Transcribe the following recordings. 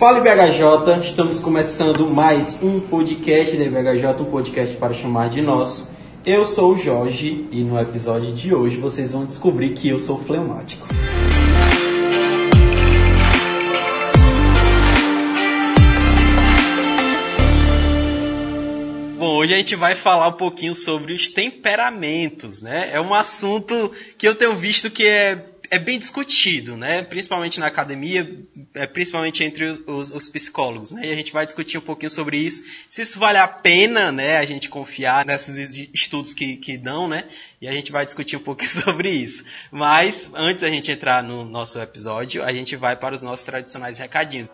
Fala BHJ, estamos começando mais um podcast da BHJ, um podcast para chamar de nosso. Eu sou o Jorge e no episódio de hoje vocês vão descobrir que eu sou fleumático. Bom, hoje a gente vai falar um pouquinho sobre os temperamentos, né? É um assunto que eu tenho visto que é é bem discutido, né? Principalmente na academia, é, principalmente entre os, os, psicólogos, né? E a gente vai discutir um pouquinho sobre isso, se isso vale a pena, né? A gente confiar nesses estudos que, que dão, né? E a gente vai discutir um pouquinho sobre isso. Mas antes da gente entrar no nosso episódio, a gente vai para os nossos tradicionais recadinhos.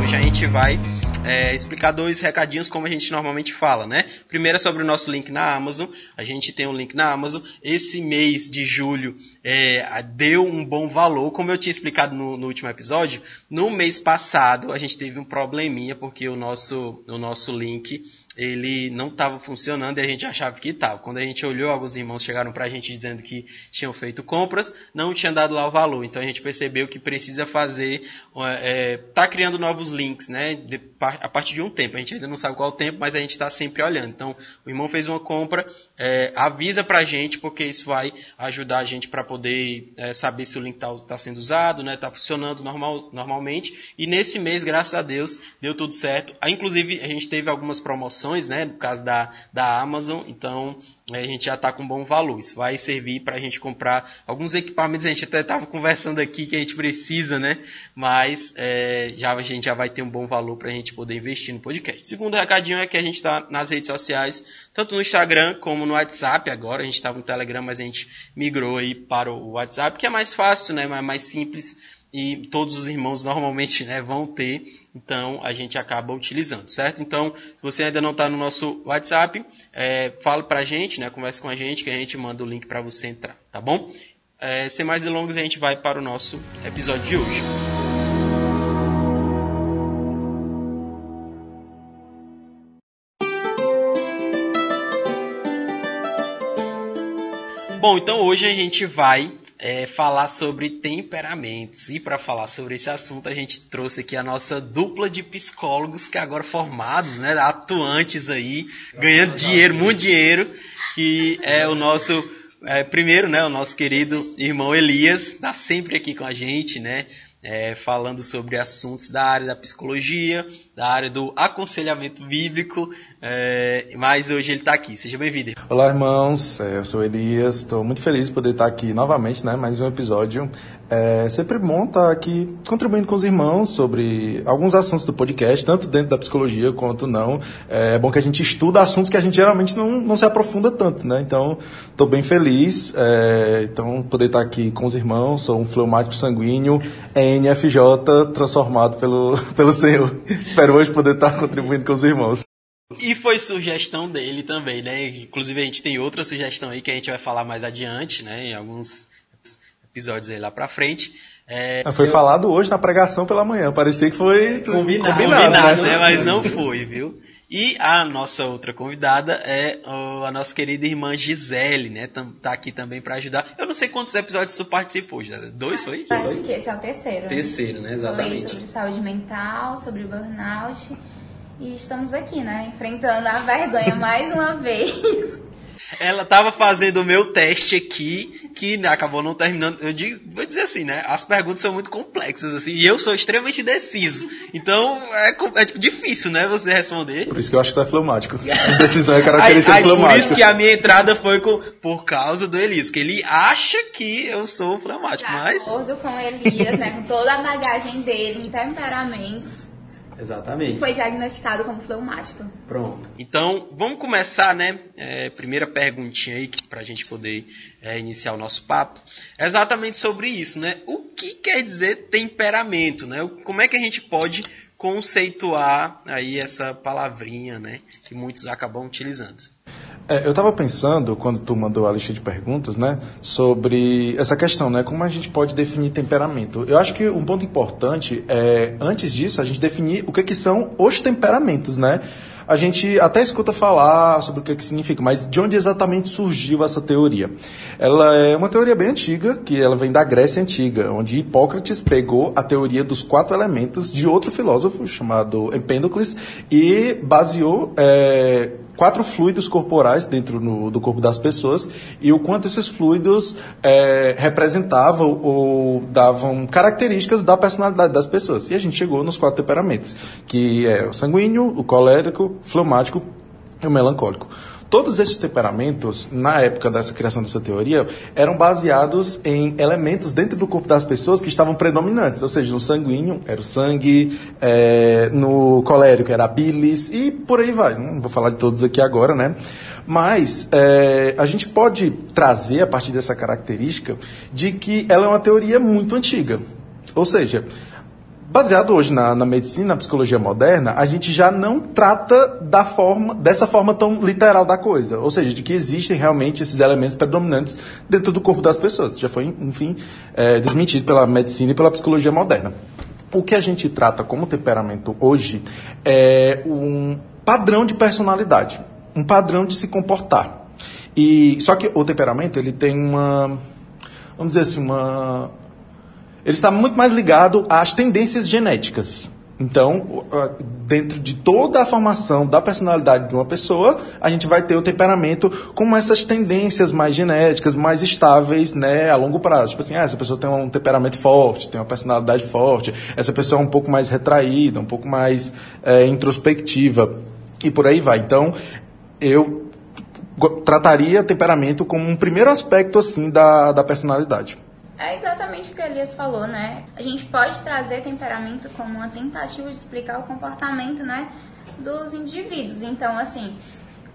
Hoje a gente vai é, explicar dois recadinhos como a gente normalmente fala, né? Primeiro é sobre o nosso link na Amazon. A gente tem um link na Amazon. Esse mês de julho é, deu um bom valor, como eu tinha explicado no, no, último episódio. No mês passado a gente teve um probleminha porque o nosso, o nosso link ele não estava funcionando e a gente achava que estava. Quando a gente olhou, alguns irmãos chegaram para a gente dizendo que tinham feito compras, não tinha dado lá o valor. Então a gente percebeu que precisa fazer, é, tá criando novos links, né? De, a partir de um tempo. A gente ainda não sabe qual o tempo, mas a gente está sempre olhando. Então o irmão fez uma compra, é, avisa para a gente porque isso vai ajudar a gente para poder é, saber se o link está tá sendo usado, né? Está funcionando normal, normalmente. E nesse mês, graças a Deus, deu tudo certo. Ah, inclusive a gente teve algumas promoções promoções, né, no caso da, da Amazon, então a gente já está com bom valor. Isso vai servir para a gente comprar alguns equipamentos. A gente até estava conversando aqui que a gente precisa, né? Mas é, já, a gente já vai ter um bom valor para a gente poder investir no podcast. Segundo recadinho é que a gente está nas redes sociais, tanto no Instagram como no WhatsApp. Agora a gente estava no Telegram, mas a gente migrou aí para o WhatsApp, que é mais fácil, né? Mais simples e todos os irmãos normalmente né, vão ter, então a gente acaba utilizando, certo? Então, se você ainda não está no nosso WhatsApp, é, fala para a gente, né, converse com a gente que a gente manda o link para você entrar, tá bom? É, sem mais delongas, a gente vai para o nosso episódio de hoje. Bom, então hoje a gente vai é, falar sobre temperamentos. E para falar sobre esse assunto, a gente trouxe aqui a nossa dupla de psicólogos que agora formados, né, atuantes aí, ganhando dinheiro, muito dinheiro, que é o nosso é, primeiro, né, o nosso querido irmão Elias, está sempre aqui com a gente, né, é, falando sobre assuntos da área da psicologia, da área do aconselhamento bíblico, é, mas hoje ele está aqui. Seja bem-vindo. Olá, irmãos. É, eu sou Elias. Estou muito feliz de poder estar aqui novamente, né? Mais um episódio. É sempre bom estar aqui contribuindo com os irmãos sobre alguns assuntos do podcast, tanto dentro da psicologia quanto não. É bom que a gente estuda assuntos que a gente geralmente não, não se aprofunda tanto, né? Então, estou bem feliz. É, então, poder estar aqui com os irmãos. Sou um fleumático sanguíneo NFJ transformado pelo, pelo Senhor. Espero hoje poder estar contribuindo com os irmãos. E foi sugestão dele também, né? Inclusive a gente tem outra sugestão aí que a gente vai falar mais adiante, né? Em alguns episódios aí lá pra frente. É, foi eu... falado hoje na pregação pela manhã. Parecia que foi combinado, combinado, combinado né? né? Mas não foi, viu? E a nossa outra convidada é a nossa querida irmã Gisele, né? Tá aqui também para ajudar. Eu não sei quantos episódios você participou, Gisele. Dois foi? Acho foi? que esse é o terceiro. Terceiro, né? Exatamente. Falei sobre saúde mental, sobre burnout. E estamos aqui, né? Enfrentando a vergonha mais uma vez. Ela estava fazendo o meu teste aqui, que acabou não terminando. Eu digo, vou dizer assim, né? As perguntas são muito complexas, assim, e eu sou extremamente indeciso. Então é, é difícil, né, você responder. Por isso que eu acho que tu é fleumático. A indecisão é característica aí, aí, fleumática. Por isso que a minha entrada foi com, por causa do Elias, que ele acha que eu sou fleumático, De mas. De acordo com Elias, né? Com toda a bagagem dele, em temperamentos Exatamente. Foi diagnosticado como fleumático. Pronto. Então, vamos começar, né? É, primeira perguntinha aí, para a gente poder é, iniciar o nosso papo. É exatamente sobre isso, né? O que quer dizer temperamento, né? Como é que a gente pode conceituar aí essa palavrinha, né? Que muitos acabam utilizando. É, eu estava pensando, quando tu mandou a lista de perguntas, né, sobre essa questão, né, como a gente pode definir temperamento. Eu acho que um ponto importante é, antes disso, a gente definir o que, que são os temperamentos, né? a gente até escuta falar sobre o que, que significa, mas de onde exatamente surgiu essa teoria? Ela é uma teoria bem antiga, que ela vem da Grécia Antiga, onde Hipócrates pegou a teoria dos quatro elementos de outro filósofo chamado Empédocles e baseou é, quatro fluidos corporais dentro no, do corpo das pessoas e o quanto esses fluidos é, representavam ou davam características da personalidade das pessoas. E a gente chegou nos quatro temperamentos, que é o sanguíneo, o colérico, o fleumático e o melancólico. Todos esses temperamentos, na época dessa criação dessa teoria, eram baseados em elementos dentro do corpo das pessoas que estavam predominantes. Ou seja, no sanguíneo era o sangue, é, no colérico era a bilis e por aí vai. Não vou falar de todos aqui agora, né? Mas é, a gente pode trazer a partir dessa característica de que ela é uma teoria muito antiga. Ou seja, Baseado hoje na, na, medicina, na psicologia moderna, a gente já não trata da forma, dessa forma tão literal da coisa. Ou seja, de que existem realmente esses elementos predominantes dentro do corpo das pessoas. Já foi, enfim, é, desmentido pela medicina e pela psicologia moderna. O que a gente trata como temperamento hoje é um padrão de personalidade, um padrão de se comportar. E só que o temperamento ele tem uma, vamos dizer assim, uma ele está muito mais ligado às tendências genéticas. Então, dentro de toda a formação da personalidade de uma pessoa, a gente vai ter o temperamento com essas tendências mais genéticas, mais estáveis, né, a longo prazo. Tipo assim, ah, essa pessoa tem um temperamento forte, tem uma personalidade forte, essa pessoa é um pouco mais retraída, um pouco mais é, introspectiva, e por aí vai. Então, eu trataria temperamento como um primeiro aspecto, assim, da, da personalidade. É exatamente o que Elias falou, né? A gente pode trazer temperamento como uma tentativa de explicar o comportamento, né, dos indivíduos. Então, assim,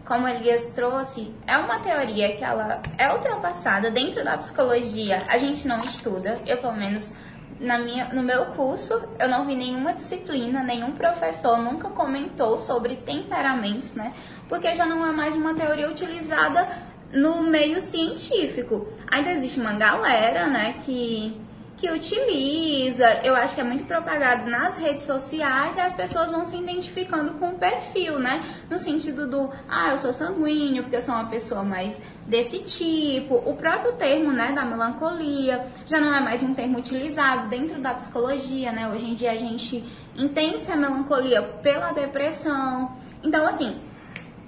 como Elias trouxe, é uma teoria que ela é ultrapassada dentro da psicologia. A gente não estuda, eu pelo menos na minha, no meu curso, eu não vi nenhuma disciplina, nenhum professor nunca comentou sobre temperamentos, né? Porque já não é mais uma teoria utilizada no meio científico. Ainda existe uma galera, né, que que utiliza, eu acho que é muito propagado nas redes sociais e as pessoas vão se identificando com o perfil, né? No sentido do, ah, eu sou sanguíneo porque eu sou uma pessoa mais desse tipo. O próprio termo, né, da melancolia já não é mais um termo utilizado dentro da psicologia, né? Hoje em dia a gente entende a melancolia pela depressão. Então, assim,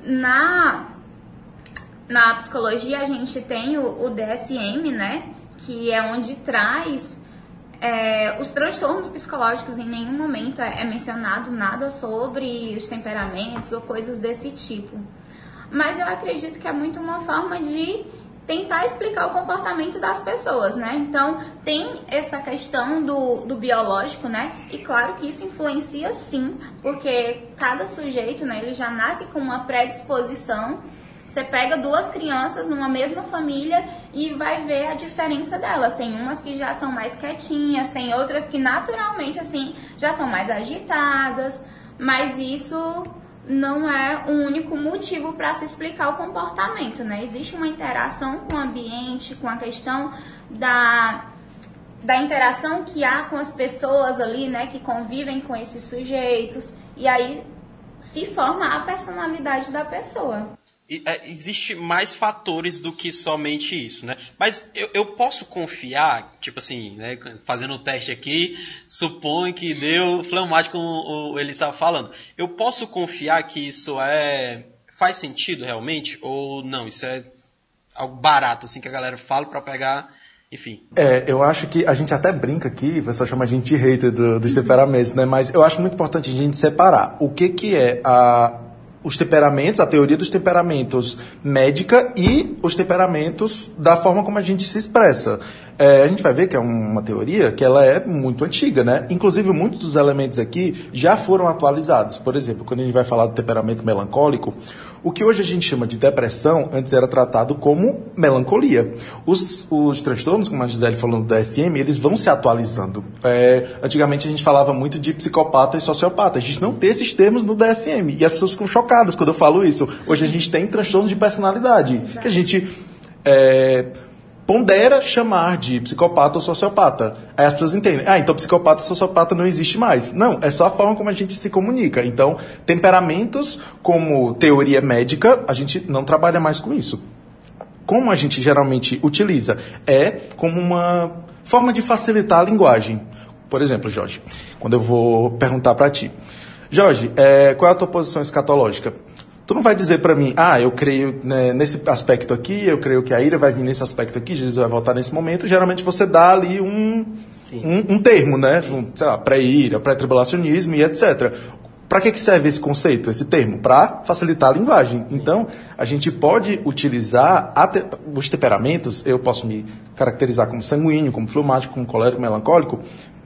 na na psicologia a gente tem o, o DSM, né? Que é onde traz é, os transtornos psicológicos em nenhum momento é, é, mencionado nada sobre os temperamentos ou coisas desse tipo. Mas eu acredito que é muito uma forma de tentar explicar o comportamento das pessoas, né? Então tem essa questão do, do biológico, né? E claro que isso influencia sim, porque cada sujeito, né, ele já nasce com uma predisposição você pega duas crianças numa mesma família e vai ver a diferença delas. Tem umas que já são mais quietinhas, tem outras que naturalmente assim já são mais agitadas, mas isso não é o único motivo para se explicar o comportamento, né? Existe uma interação com o ambiente, com a questão da da interação que há com as pessoas ali, né, que convivem com esses sujeitos, e aí se forma a personalidade da pessoa. É, existe mais fatores do que somente isso, né? Mas eu, eu posso confiar, tipo assim, né, fazendo o um teste aqui, supõe que deu fleumático como ele estava falando. Eu posso confiar que isso é faz sentido realmente ou não? Isso é algo barato assim que a galera fala para pegar enfim. É, eu acho que a gente até brinca aqui, o pessoal chama a gente de hater do, dos temperamentos, né? Mas eu acho muito importante a gente separar o que, que é a os temperamentos, a teoria dos temperamentos médica e os temperamentos da forma como a gente se expressa. É, a gente vai ver que é uma teoria que ela é muito antiga, né? Inclusive, muitos dos elementos aqui já foram atualizados. Por exemplo, quando a gente vai falar do temperamento melancólico, o que hoje a gente chama de depressão, antes era tratado como melancolia. Os, os transtornos, como a Gisele falou no DSM, eles vão se atualizando. É, antigamente a gente falava muito de psicopata e sociopata. A gente não tem esses termos no DSM. E as pessoas ficam chocadas quando eu falo isso. Hoje a gente tem transtornos de personalidade. Que a gente. É, pondera chamar de psicopata ou sociopata. Aí as pessoas entendem, ah, então psicopata e sociopata não existe mais. Não, é só a forma como a gente se comunica. Então, temperamentos como teoria médica, a gente não trabalha mais com isso. Como a gente geralmente utiliza? É como uma forma de facilitar a linguagem. Por exemplo, Jorge, quando eu vou perguntar para ti, Jorge, é, qual é a tua posição escatológica? Tu não vai dizer para mim, ah, eu creio né, nesse aspecto aqui, eu creio que a ira vai vir nesse aspecto aqui, Jesus vai voltar nesse momento. Geralmente você dá ali um, um, um, termo, né? Um, sei lá, pré-ira, pré-tribulacionismo e etc. Para que, que serve esse conceito, esse termo? Para facilitar a linguagem. Então, a gente pode utilizar te os temperamentos, eu posso me caracterizar como sanguíneo, como fleumático, como colérico, melancólico,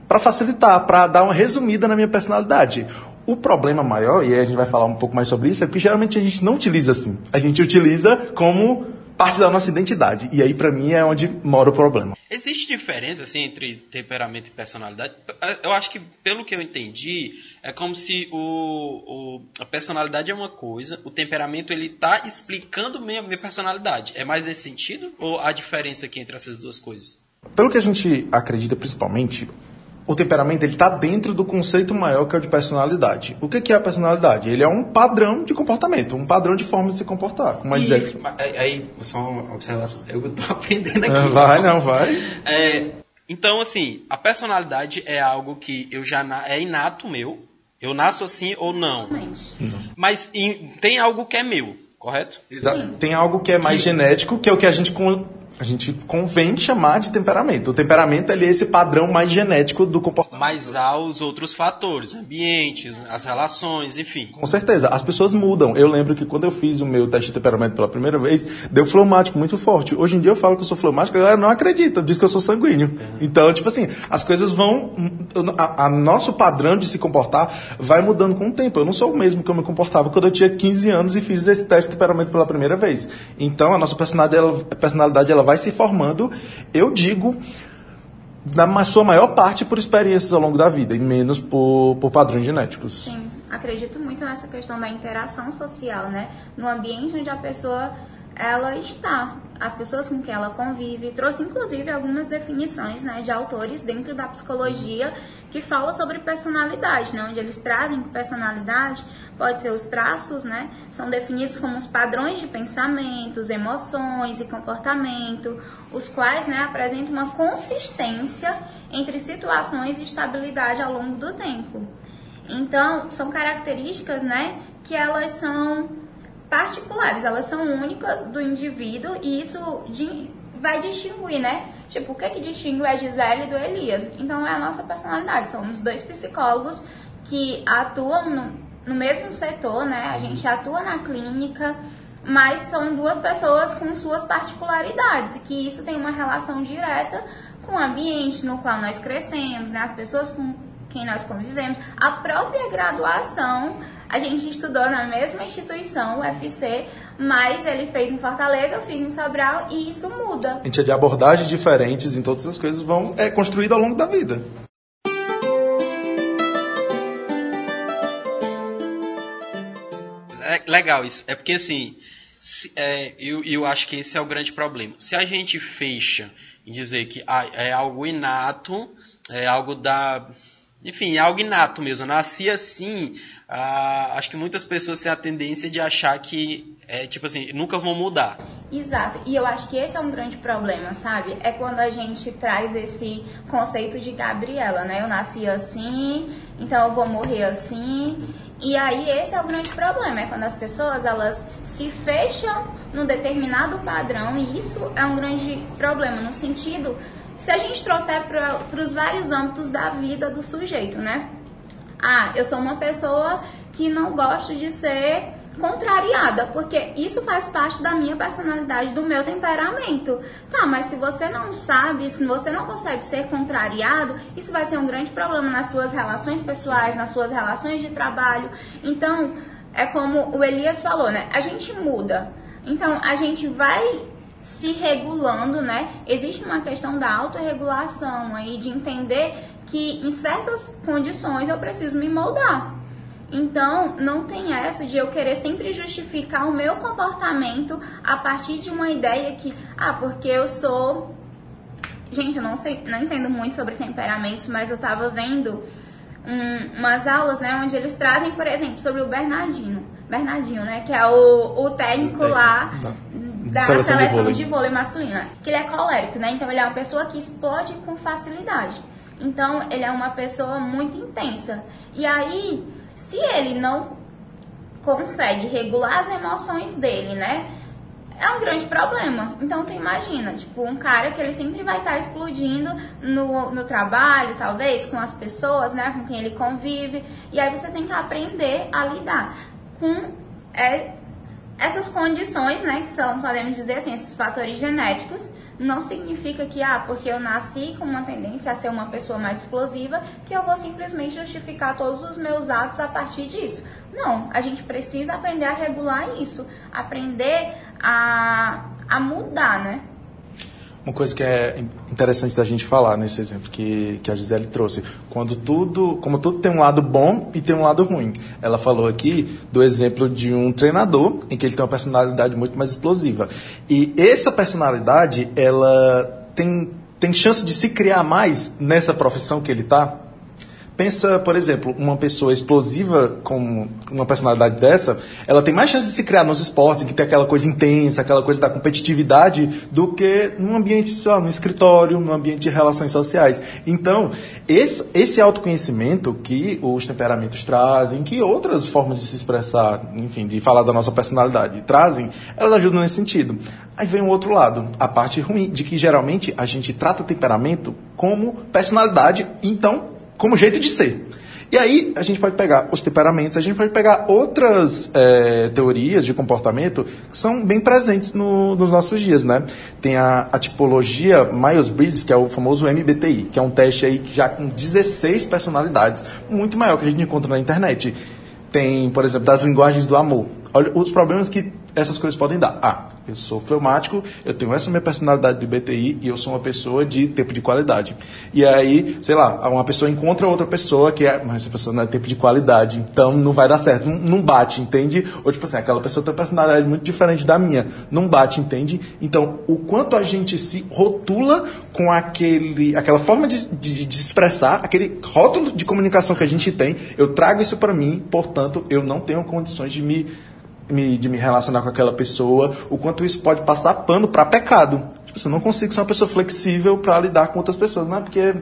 para facilitar, para dar uma resumida na minha personalidade. O problema maior, e aí a gente vai falar um pouco mais sobre isso, é que geralmente a gente não utiliza assim. A gente utiliza como parte da nossa identidade. E aí, para mim, é onde mora o problema. Existe diferença assim, entre temperamento e personalidade? Eu acho que, pelo que eu entendi, é como se o, o a personalidade é uma coisa, o temperamento ele está explicando minha, minha personalidade. É mais nesse sentido? Ou há diferença aqui entre essas duas coisas? Pelo que a gente acredita, principalmente, o temperamento ele está dentro do conceito maior que é o de personalidade. O que, que é a personalidade? Ele é um padrão de comportamento, um padrão de forma de se comportar. Como e, dizer... aí, só uma observação. Eu estou aprendendo aqui. vai, não, vai. É, então, assim, a personalidade é algo que eu já é inato meu. Eu nasço assim ou não. não. Mas em, tem algo que é meu, correto? Exato. Tem algo que é mais que... genético, que é o que a gente a gente convém chamar de temperamento. O temperamento é esse padrão mais genético do comportamento. Mas há os outros fatores, ambientes, as relações, enfim. Com certeza, as pessoas mudam. Eu lembro que quando eu fiz o meu teste de temperamento pela primeira vez, deu fleumático muito forte. Hoje em dia eu falo que eu sou fleumático, a galera não acredita, diz que eu sou sanguíneo. Uhum. Então, tipo assim, as coisas vão. A, a, nosso padrão de se comportar vai mudando com o tempo. Eu não sou o mesmo que eu me comportava quando eu tinha 15 anos e fiz esse teste de temperamento pela primeira vez. Então, a nossa personalidade, ela, personalidade, ela vai se formando, eu digo, na sua maior parte por experiências ao longo da vida e menos por, por padrões genéticos. Sim, acredito muito nessa questão da interação social, né? No ambiente onde a pessoa ela está, as pessoas com quem ela convive, trouxe inclusive algumas definições né, de autores dentro da psicologia que fala sobre personalidade, né, onde eles trazem personalidade pode ser os traços, né? São definidos como os padrões de pensamentos, emoções e comportamento, os quais, né, apresentam uma consistência entre situações e estabilidade ao longo do tempo. Então, são características, né, que elas são particulares, elas são únicas do indivíduo e isso de, vai distinguir, né? Tipo, o que que distingue a Gisele do Elias? Então, é a nossa personalidade. Somos dois psicólogos que atuam no, no mesmo setor, né? A gente atua na clínica, mas são duas pessoas com suas particularidades e que isso tem uma relação direta com o ambiente no qual nós crescemos, né? As pessoas com quem nós convivemos, a própria graduação. A gente estudou na mesma instituição, o UFC, mas ele fez em Fortaleza, eu fiz em Sobral e isso muda. A gente é de abordagens diferentes em todas as coisas vão é construído ao longo da vida. Legal isso. É porque assim, se, é, eu, eu acho que esse é o grande problema. Se a gente fecha em dizer que ah, é algo inato, é algo da. Enfim, é algo inato mesmo. Eu nasci assim. Ah, acho que muitas pessoas têm a tendência de achar que, é, tipo assim, nunca vão mudar. Exato. E eu acho que esse é um grande problema, sabe? É quando a gente traz esse conceito de Gabriela, né? Eu nasci assim, então eu vou morrer assim. E aí esse é o grande problema, é quando as pessoas elas se fecham num determinado padrão e isso é um grande problema no sentido se a gente trouxer para os vários âmbitos da vida do sujeito, né? Ah, eu sou uma pessoa que não gosto de ser contrariada, porque isso faz parte da minha personalidade, do meu temperamento. Tá, mas se você não sabe, se você não consegue ser contrariado, isso vai ser um grande problema nas suas relações pessoais, nas suas relações de trabalho. Então, é como o Elias falou, né? A gente muda. Então, a gente vai se regulando, né? Existe uma questão da autorregulação aí, de entender que em certas condições eu preciso me moldar. Então, não tem essa de eu querer sempre justificar o meu comportamento a partir de uma ideia que, ah, porque eu sou. Gente, eu não sei, não entendo muito sobre temperamentos, mas eu tava vendo um, umas aulas, né, onde eles trazem, por exemplo, sobre o Bernardino. Bernardinho, né, que é o, o técnico lá da seleção, seleção de, vôlei. de vôlei masculina. Que ele é colérico, né, então ele é uma pessoa que explode com facilidade. Então, ele é uma pessoa muito intensa. E aí, se ele não consegue regular as emoções dele, né? É um grande problema. Então, tu imagina, tipo, um cara que ele sempre vai estar explodindo no, no trabalho, talvez, com as pessoas, né? Com quem ele convive. E aí você tem que aprender a lidar com é, essas condições, né? Que são, podemos dizer assim, esses fatores genéticos não significa que, ah, porque eu nasci com uma tendência a ser uma pessoa mais explosiva, que eu vou simplesmente justificar todos os meus atos a partir disso. Não, a gente precisa aprender a regular isso, aprender a, a mudar, né? Uma coisa que é interessante da gente falar nesse exemplo que, que a Gisele trouxe, quando tudo, como tudo tem um lado bom e tem um lado ruim. Ela falou aqui do exemplo de um treinador em que ele tem uma personalidade muito mais explosiva. E essa personalidade, ela tem, tem chance de se criar mais nessa profissão que ele está? Pensa, por exemplo, uma pessoa explosiva com uma personalidade dessa, ela tem mais chance de se criar nos esportes, em que tem aquela coisa intensa, aquela coisa da competitividade, do que num ambiente, sei lá, no escritório, num ambiente de relações sociais. Então, esse, esse autoconhecimento que os temperamentos trazem, que outras formas de se expressar, enfim, de falar da nossa personalidade trazem, elas ajudam nesse sentido. Aí vem o outro lado, a parte ruim, de que geralmente a gente trata temperamento como personalidade, então como jeito de ser. E aí a gente pode pegar os temperamentos, a gente pode pegar outras é, teorias de comportamento que são bem presentes no, nos nossos dias, né? Tem a, a tipologia Myers-Briggs, que é o famoso MBTI, que é um teste aí já com 16 personalidades, muito maior que a gente encontra na internet. Tem, por exemplo, das linguagens do amor. Olha os problemas que essas coisas podem dar. Ah, eu sou fleumático, eu tenho essa minha personalidade de BTI e eu sou uma pessoa de tempo de qualidade. E aí, sei lá, uma pessoa encontra outra pessoa que é, mas essa pessoa não é tempo de qualidade, então não vai dar certo, não, bate, entende? Ou tipo assim, aquela pessoa tem uma personalidade muito diferente da minha, não bate, entende? Então, o quanto a gente se rotula com aquele, aquela forma de, de, de expressar, aquele rótulo de comunicação que a gente tem, eu trago isso para mim, portanto, eu não tenho condições de me me, de me relacionar com aquela pessoa, o quanto isso pode passar pano para pecado. Tipo, assim, eu não consigo ser uma pessoa flexível para lidar com outras pessoas, não é porque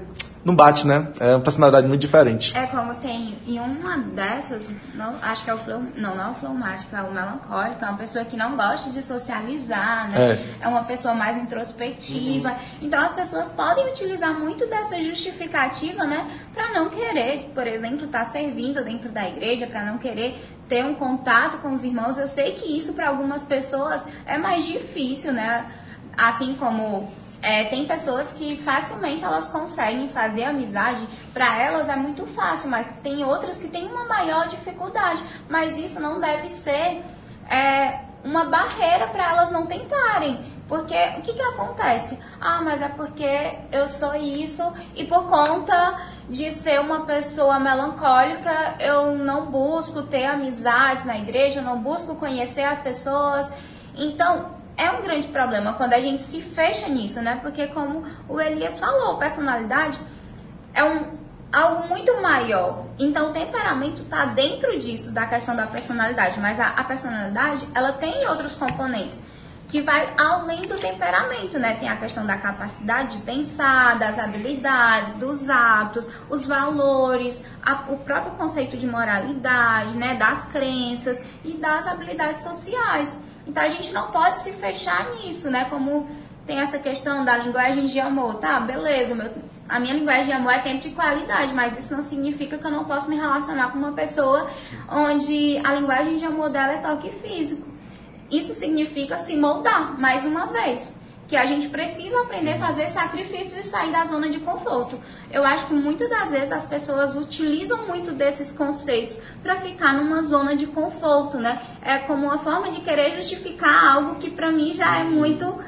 não bate, né? É uma personalidade muito diferente. É como tem em uma dessas, não, acho que é o flow, não, não é o fleumático, é o melancólico, é uma pessoa que não gosta de socializar, né? É, é uma pessoa mais introspectiva. Uhum. Então as pessoas podem utilizar muito dessa justificativa, né, para não querer, por exemplo, estar tá servindo dentro da igreja, para não querer ter um contato com os irmãos. Eu sei que isso para algumas pessoas é mais difícil, né? Assim como é, tem pessoas que facilmente elas conseguem fazer amizade, para elas é muito fácil, mas tem outras que têm uma maior dificuldade. Mas isso não deve ser é, uma barreira para elas não tentarem. Porque o que, que acontece? Ah, mas é porque eu sou isso e por conta de ser uma pessoa melancólica, eu não busco ter amizades na igreja, eu não busco conhecer as pessoas. Então, é um grande problema quando a gente se fecha nisso, né? Porque como o Elias falou, personalidade é um algo muito maior. Então, o temperamento está dentro disso, da questão da personalidade. Mas a, a, personalidade, ela tem outros componentes que vai além do temperamento, né? Tem a questão da capacidade de pensar, das habilidades, dos hábitos, os valores, a, o próprio conceito de moralidade, né? Das crenças e das habilidades sociais. Então a gente não pode se fechar nisso, né? Como tem essa questão da linguagem de amor, tá? Beleza, meu, a minha linguagem de amor é tempo de qualidade, mas isso não significa que eu não posso me relacionar com uma pessoa onde a linguagem de amor dela é toque físico. Isso significa se moldar, mais uma vez que a gente precisa aprender a fazer sacrifício e sair da zona de conforto. Eu acho que muitas das vezes as pessoas utilizam muito desses conceitos para ficar numa zona de conforto, né? É como uma forma de querer justificar algo que para mim já é muito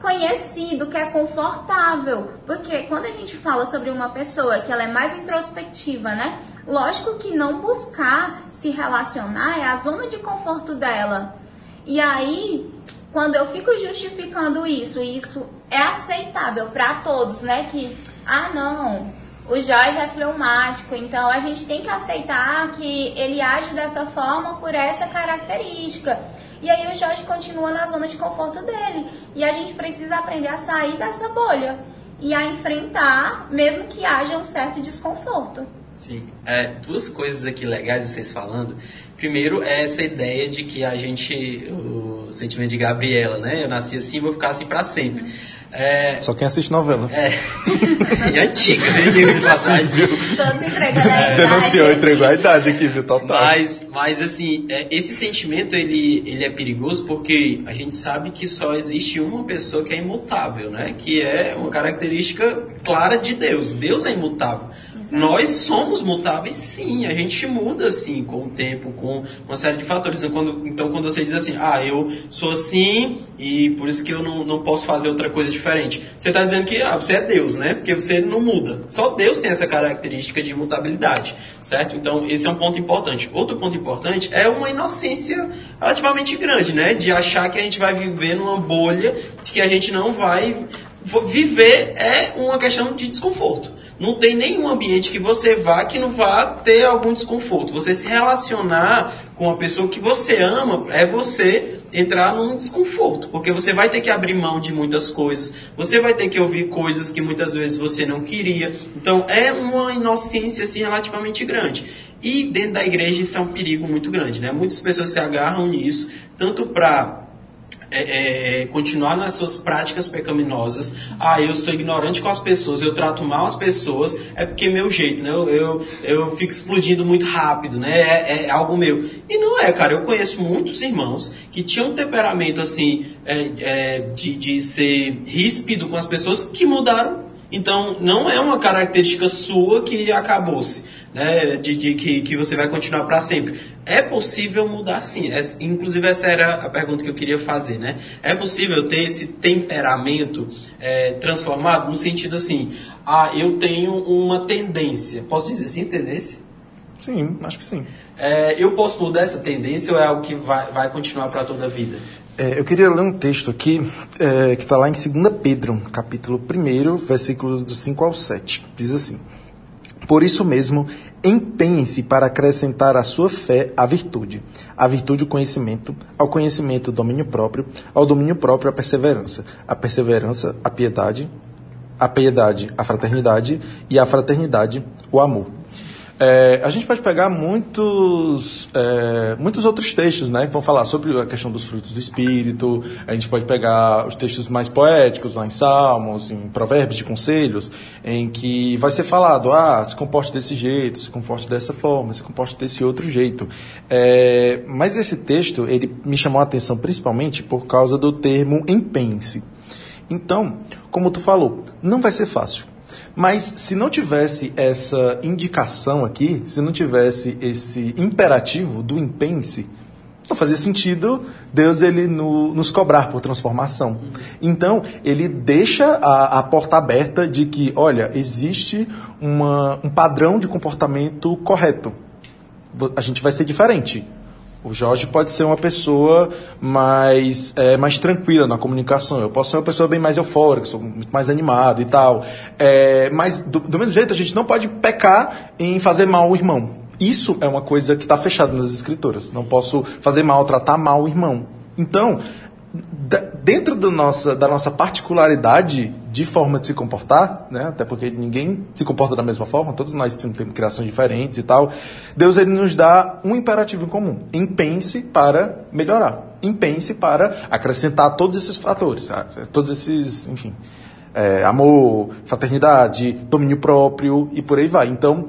conhecido, que é confortável. Porque quando a gente fala sobre uma pessoa que ela é mais introspectiva, né? Lógico que não buscar se relacionar é a zona de conforto dela. E aí, quando eu fico justificando isso, isso é aceitável para todos, né? Que, ah, não, o Jorge é fleumático, então a gente tem que aceitar que ele age dessa forma por essa característica. E aí o Jorge continua na zona de conforto dele. E a gente precisa aprender a sair dessa bolha e a enfrentar, mesmo que haja um certo desconforto. Sim. É, duas coisas aqui legais vocês falando. Primeiro é essa ideia de que a gente, o sentimento de Gabriela, né? Eu nasci assim, vou ficar assim para sempre. É... Só quem assiste novela. É. e antiga, né? de passagem. Todos entregando a idade. Denunciou, entregou a idade aqui, viu? Total. Mas, mas assim, é, esse sentimento, ele, ele é perigoso porque a gente sabe que só existe uma pessoa que é imutável, né? Que é uma característica clara de Deus. Deus é imutável. Nós somos mutáveis, sim. A gente muda, sim, com o tempo, com uma série de fatores. Então quando, então, quando você diz assim, ah, eu sou assim e por isso que eu não, não posso fazer outra coisa diferente. Você está dizendo que ah, você é Deus, né? Porque você não muda. Só Deus tem essa característica de imutabilidade, certo? Então, esse é um ponto importante. Outro ponto importante é uma inocência relativamente grande, né? De achar que a gente vai viver numa bolha, de que a gente não vai viver é uma questão de desconforto. Não tem nenhum ambiente que você vá que não vá ter algum desconforto. Você se relacionar com a pessoa que você ama é você entrar num desconforto, porque você vai ter que abrir mão de muitas coisas, você vai ter que ouvir coisas que muitas vezes você não queria. Então é uma inocência assim relativamente grande. E dentro da igreja isso é um perigo muito grande, né? Muitas pessoas se agarram nisso, tanto para é, é, continuar nas suas práticas pecaminosas. Ah, eu sou ignorante com as pessoas, eu trato mal as pessoas, é porque é meu jeito, né? Eu, eu, eu fico explodindo muito rápido, né? É, é, algo meu. E não é, cara. Eu conheço muitos irmãos que tinham um temperamento assim, é, é, de, de ser ríspido com as pessoas que mudaram. Então, não é uma característica sua que acabou-se né, de, de que, que você vai continuar para sempre. É possível mudar sim. É, inclusive essa era a pergunta que eu queria fazer, né? É possível ter esse temperamento é, transformado no sentido assim, ah, eu tenho uma tendência. Posso dizer assim, tendência? Sim, acho que sim. É, eu posso mudar essa tendência ou é algo que vai, vai continuar para toda a vida? É, eu queria ler um texto aqui é, que está lá em 2 Pedro, capítulo 1, versículos do 5 ao 7. Diz assim. Por isso mesmo, empenhe-se para acrescentar à sua fé a virtude, à virtude o conhecimento, ao conhecimento o domínio próprio, ao domínio próprio a perseverança, a perseverança a piedade, a piedade a fraternidade e a fraternidade o amor. É, a gente pode pegar muitos, é, muitos outros textos, né, que vão falar sobre a questão dos frutos do Espírito. A gente pode pegar os textos mais poéticos, lá em Salmos, em Provérbios de Conselhos, em que vai ser falado, ah, se comporte desse jeito, se comporte dessa forma, se comporte desse outro jeito. É, mas esse texto, ele me chamou a atenção principalmente por causa do termo empense. Então, como tu falou, não vai ser fácil. Mas se não tivesse essa indicação aqui, se não tivesse esse imperativo do impense, não fazia sentido Deus ele no, nos cobrar por transformação. Então, ele deixa a, a porta aberta de que, olha, existe uma, um padrão de comportamento correto. A gente vai ser diferente. O Jorge pode ser uma pessoa mais, é, mais tranquila na comunicação. Eu posso ser uma pessoa bem mais eufórica, sou muito mais animado e tal. É, mas, do, do, mesmo jeito, a gente não pode pecar em fazer mal o irmão. Isso é uma coisa que está fechada nas escrituras. Não posso fazer mal, tratar mal o irmão. Então, dentro do nossa, da nossa particularidade de forma de se comportar, né? até porque ninguém se comporta da mesma forma, todos nós temos criações diferentes e tal, Deus ele nos dá um imperativo em comum. Empenhe-se para melhorar. Empenhe-se para acrescentar todos esses fatores, sabe? todos esses, enfim, é, amor, fraternidade, domínio próprio e por aí vai. Então,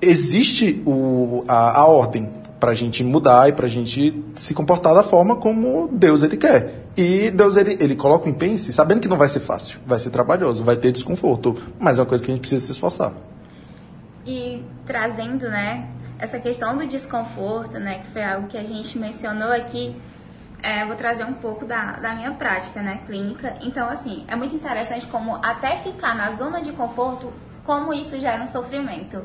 existe o, a, a ordem para a gente mudar e para a gente se comportar da forma como Deus ele quer. E Deus ele, ele coloca o empenho, sabendo que não vai ser fácil, vai ser trabalhoso, vai ter desconforto, mas é uma coisa que a gente precisa se esforçar. E trazendo, né, essa questão do desconforto, né, que foi algo que a gente mencionou aqui, é, vou trazer um pouco da, da minha prática, né, clínica. Então, assim, é muito interessante como até ficar na zona de conforto, como isso gera um sofrimento.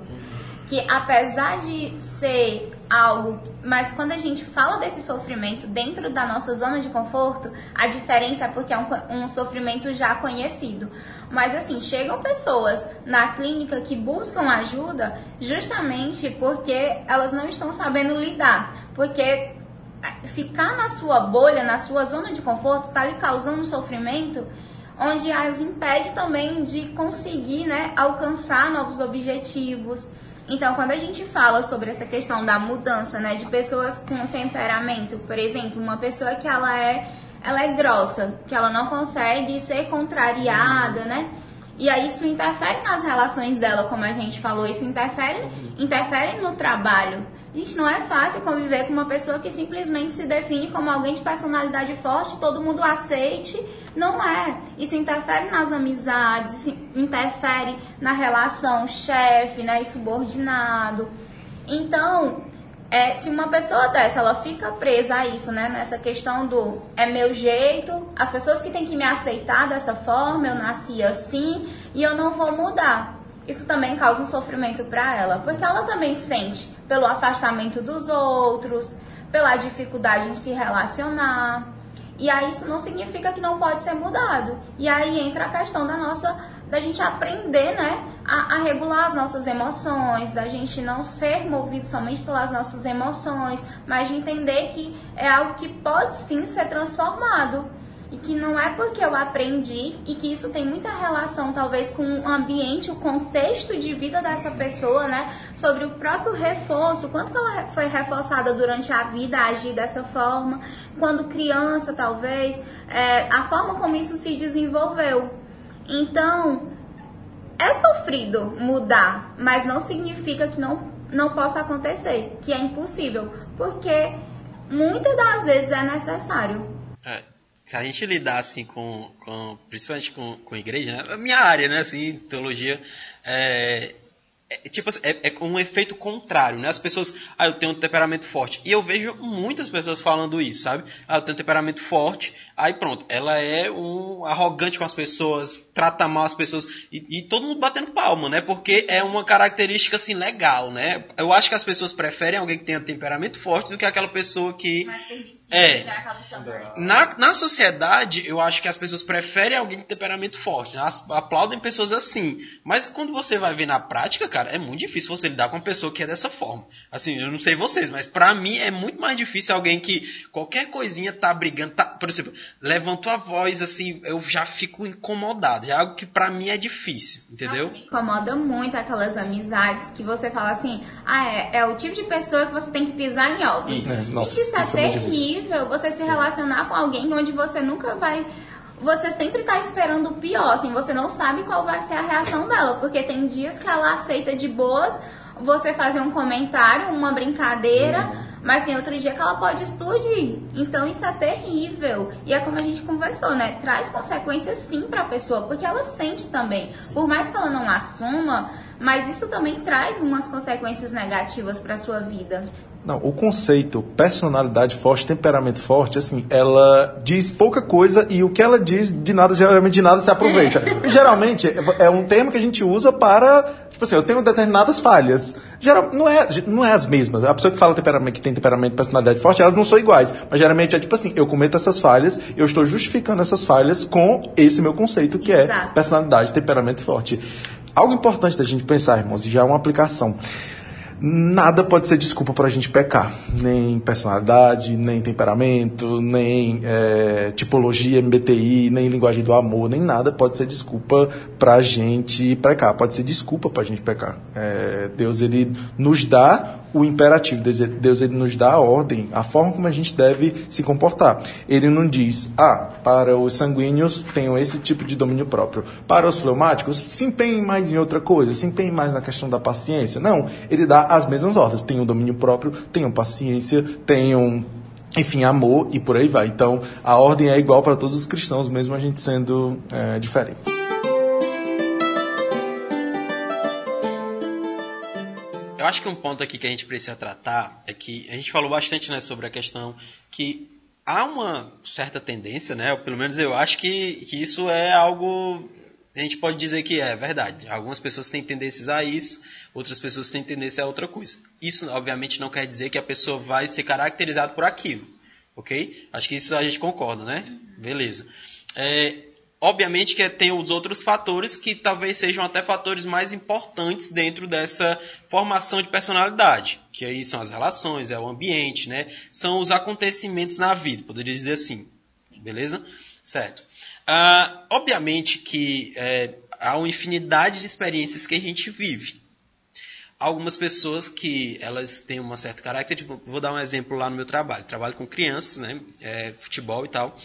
Que apesar de ser algo, mas quando a gente fala desse sofrimento dentro da nossa zona de conforto, a diferença é porque é um, um sofrimento já conhecido. Mas assim, chegam pessoas na clínica que buscam ajuda justamente porque elas não estão sabendo lidar. Porque ficar na sua bolha, na sua zona de conforto, está lhe causando sofrimento onde as impede também de conseguir né, alcançar novos objetivos. Então, quando a gente fala sobre essa questão da mudança, né, de pessoas com temperamento, por exemplo, uma pessoa que ela é, ela é grossa, que ela não consegue ser contrariada, né? E aí isso interfere nas relações dela, como a gente falou, isso interfere, interfere no trabalho. Gente, não é fácil conviver com uma pessoa que simplesmente se define como alguém de personalidade forte, todo mundo aceite. Não é. Isso interfere nas amizades, interfere na relação chefe, né, subordinado. Então, é, se uma pessoa dessa ela fica presa a isso, né, nessa questão do é meu jeito, as pessoas que têm que me aceitar dessa forma, eu nasci assim e eu não vou mudar isso também causa um sofrimento para ela, porque ela também sente pelo afastamento dos outros, pela dificuldade em se relacionar. E aí isso não significa que não pode ser mudado. E aí entra a questão da nossa da gente aprender, né, a, a, regular as nossas emoções, da gente não ser movido somente pelas nossas emoções, mas de entender que é algo que pode sim ser transformado e que não é porque eu aprendi e que isso tem muita relação talvez com o ambiente, o contexto de vida dessa pessoa, né? Sobre o próprio reforço, quanto ela foi reforçada durante a vida a agir dessa forma, quando criança talvez, é, a forma como isso se desenvolveu. Então, é sofrido mudar, mas não significa que não, não possa acontecer, que é impossível, porque muitas das vezes é necessário. É, se a gente lidar assim com, com principalmente com, com igreja, né? minha área, né, assim, teologia, é, é, tipo é, é, um efeito contrário, né? As pessoas, ah, eu tenho um temperamento forte. E eu vejo muitas pessoas falando isso, sabe? Ah, eu tenho um temperamento forte, aí pronto, ela é um arrogante com as pessoas, trata mal as pessoas e, e, todo mundo batendo palma, né? Porque é uma característica assim legal, né? Eu acho que as pessoas preferem alguém que tenha temperamento forte do que aquela pessoa que é. Na, na sociedade, eu acho que as pessoas preferem alguém com temperamento forte. Né? Aplaudem pessoas assim. Mas quando você vai ver na prática, cara, é muito difícil você lidar com uma pessoa que é dessa forma. Assim, eu não sei vocês, mas pra mim é muito mais difícil alguém que qualquer coisinha tá brigando. Tá, por exemplo, levantou a voz assim, eu já fico incomodado. É algo que pra mim é difícil, entendeu? Me incomoda muito aquelas amizades que você fala assim, ah, é, é o tipo de pessoa que você tem que pisar em ovos. É, nossa, isso é isso é terrível você se relacionar com alguém onde você nunca vai você sempre tá esperando o pior, assim, você não sabe qual vai ser a reação dela, porque tem dias que ela aceita de boas você fazer um comentário, uma brincadeira, uhum. Mas tem outro dia que ela pode explodir. Então isso é terrível. E é como a gente conversou, né? Traz consequências sim para a pessoa, porque ela sente também. Sim. Por mais que ela não assuma, mas isso também traz umas consequências negativas para sua vida. Não, o conceito personalidade forte, temperamento forte, assim, ela diz pouca coisa e o que ela diz de nada, geralmente de nada se aproveita. geralmente é um termo que a gente usa para, tipo assim, eu tenho determinadas falhas. Geral, não é, não é as mesmas. A pessoa que fala temperamento, que tem temperamento, personalidade forte, elas não são iguais. Mas geralmente é tipo assim, eu cometo essas falhas, eu estou justificando essas falhas com esse meu conceito que é Exato. é personalidade, temperamento forte. Algo importante da gente pensar, irmãos, e já é uma aplicação. Nada pode ser desculpa para a gente pecar. Nem personalidade, nem temperamento, nem é, tipologia MBTI, nem linguagem do amor, nem nada pode ser desculpa para a gente pecar. Pode ser desculpa para a gente pecar. É, Deus ele nos dá o imperativo. Deus ele nos dá a ordem, a forma como a gente deve se comportar. Ele não diz, ah, para os sanguíneos tenham esse tipo de domínio próprio. Para os fleumáticos, se empenhem mais em outra coisa, se empenhem mais na questão da paciência. Não, ele dá as mesmas ordens. Tenham domínio próprio, tenham paciência, tenham enfim, amor e por aí vai. Então, a ordem é igual para todos os cristãos, mesmo a gente sendo é, diferente. Eu acho que um ponto aqui que a gente precisa tratar é que a gente falou bastante né, sobre a questão que há uma certa tendência, né? Pelo menos eu acho que, que isso é algo. A gente pode dizer que é verdade. Algumas pessoas têm tendências a isso, outras pessoas têm tendência a outra coisa. Isso, obviamente, não quer dizer que a pessoa vai ser caracterizada por aquilo. Ok? Acho que isso a gente concorda, né? Beleza. É, obviamente que tem os outros fatores que talvez sejam até fatores mais importantes dentro dessa formação de personalidade, que aí são as relações, é o ambiente, né? São os acontecimentos na vida, poderia dizer assim. Beleza? Certo. Ah, obviamente que é, há uma infinidade de experiências que a gente vive. Algumas pessoas que elas têm uma certa caráter, tipo, vou dar um exemplo lá no meu trabalho. Trabalho com crianças, né? É, futebol e tal.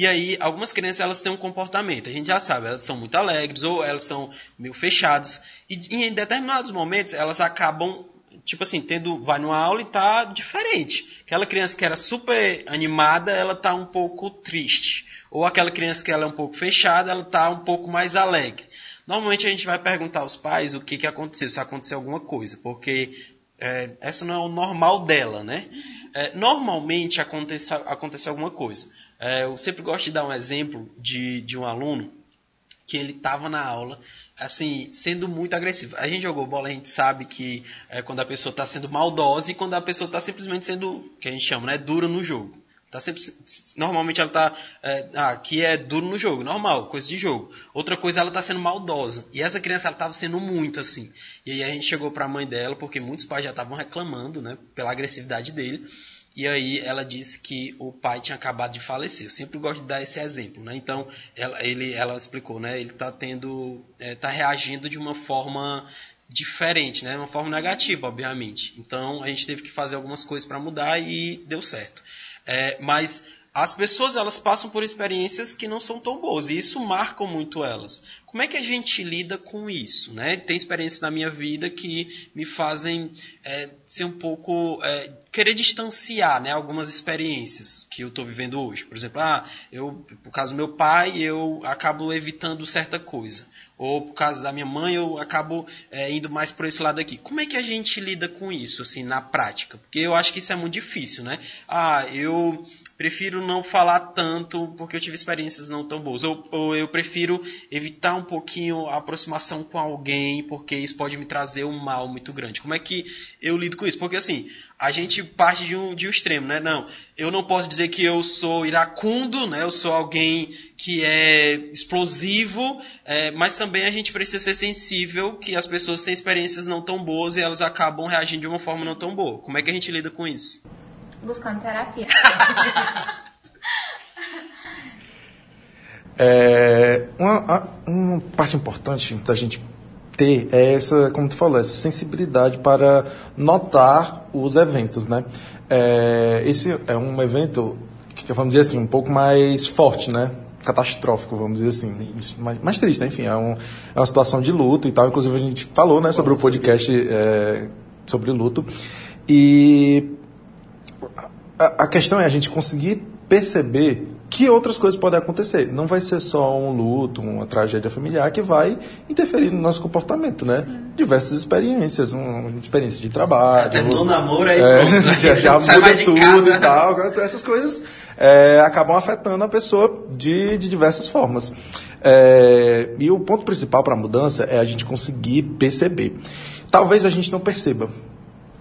E aí, algumas crianças elas têm um comportamento, a gente já sabe, elas são muito alegres ou elas são meio fechadas. E em determinados momentos elas acabam, tipo assim, tendo, vai numa aula e tá diferente. Aquela criança que era super animada, ela tá um pouco triste. Ou aquela criança que ela é um pouco fechada, ela tá um pouco mais alegre. Normalmente a gente vai perguntar aos pais o que, que aconteceu, se aconteceu alguma coisa, porque é, essa não é o normal dela, né? É, normalmente acontece, acontece alguma coisa. É, eu sempre gosto de dar um exemplo de, de um aluno que ele estava na aula, assim, sendo muito agressivo. A gente jogou bola, a gente sabe que é quando a pessoa está sendo maldosa e quando a pessoa está simplesmente sendo, que a gente chama, né, dura no jogo. Tá sempre, normalmente ela está, é, ah, aqui é duro no jogo, normal, coisa de jogo. Outra coisa, ela está sendo maldosa. E essa criança, ela estava sendo muito assim. E aí a gente chegou para a mãe dela, porque muitos pais já estavam reclamando, né, pela agressividade dele. E aí ela disse que o pai tinha acabado de falecer. Eu sempre gosto de dar esse exemplo, né? Então ela, ele, ela explicou, né? Ele está tendo, está é, reagindo de uma forma diferente, né? Uma forma negativa, obviamente. Então a gente teve que fazer algumas coisas para mudar e deu certo. É, mas as pessoas elas passam por experiências que não são tão boas e isso marca muito elas. Como é que a gente lida com isso? Né? Tem experiências na minha vida que me fazem é, ser um pouco. É, querer distanciar né, algumas experiências que eu estou vivendo hoje. Por exemplo, ah, eu, por causa do meu pai, eu acabo evitando certa coisa. Ou por causa da minha mãe, eu acabo é, indo mais por esse lado aqui. Como é que a gente lida com isso, assim, na prática? Porque eu acho que isso é muito difícil, né? Ah, eu prefiro não falar tanto porque eu tive experiências não tão boas. Ou, ou, eu prefiro evitar um pouquinho a aproximação com alguém porque isso pode me trazer um mal muito grande. Como é que eu lido com isso? Porque assim, a gente parte de um, de um extremo, né? Não, eu não posso dizer que eu sou iracundo, né? Eu sou alguém que é explosivo, é, mas também a gente precisa ser sensível que as pessoas têm experiências não tão boas e elas acabam reagindo de uma forma não tão boa. Como é que a gente lida com isso? Buscando terapia. é, uma, uma parte importante da gente ter é essa, como tu falou, essa sensibilidade para notar os eventos, né? É, esse é um evento que vamos dizer assim um pouco mais forte, né? catastrófico, vamos dizer assim, mais, mais, triste, né? Enfim, é, um, é, uma situação de luto e tal. Inclusive a gente falou, né, sobre o podcast é, sobre luto e a, a questão é a gente conseguir perceber que outras coisas podem acontecer. Não vai ser só um luto, uma tragédia familiar que vai interferir no nosso comportamento, né? Sim. Diversas experiências, uma experiência de trabalho. É, um namoro aí, é, já, já muda tudo e tal. Essas coisas é, acabam afetando a pessoa de, de diversas formas. É, e o ponto principal para a mudança é a gente conseguir perceber. Talvez a gente não perceba,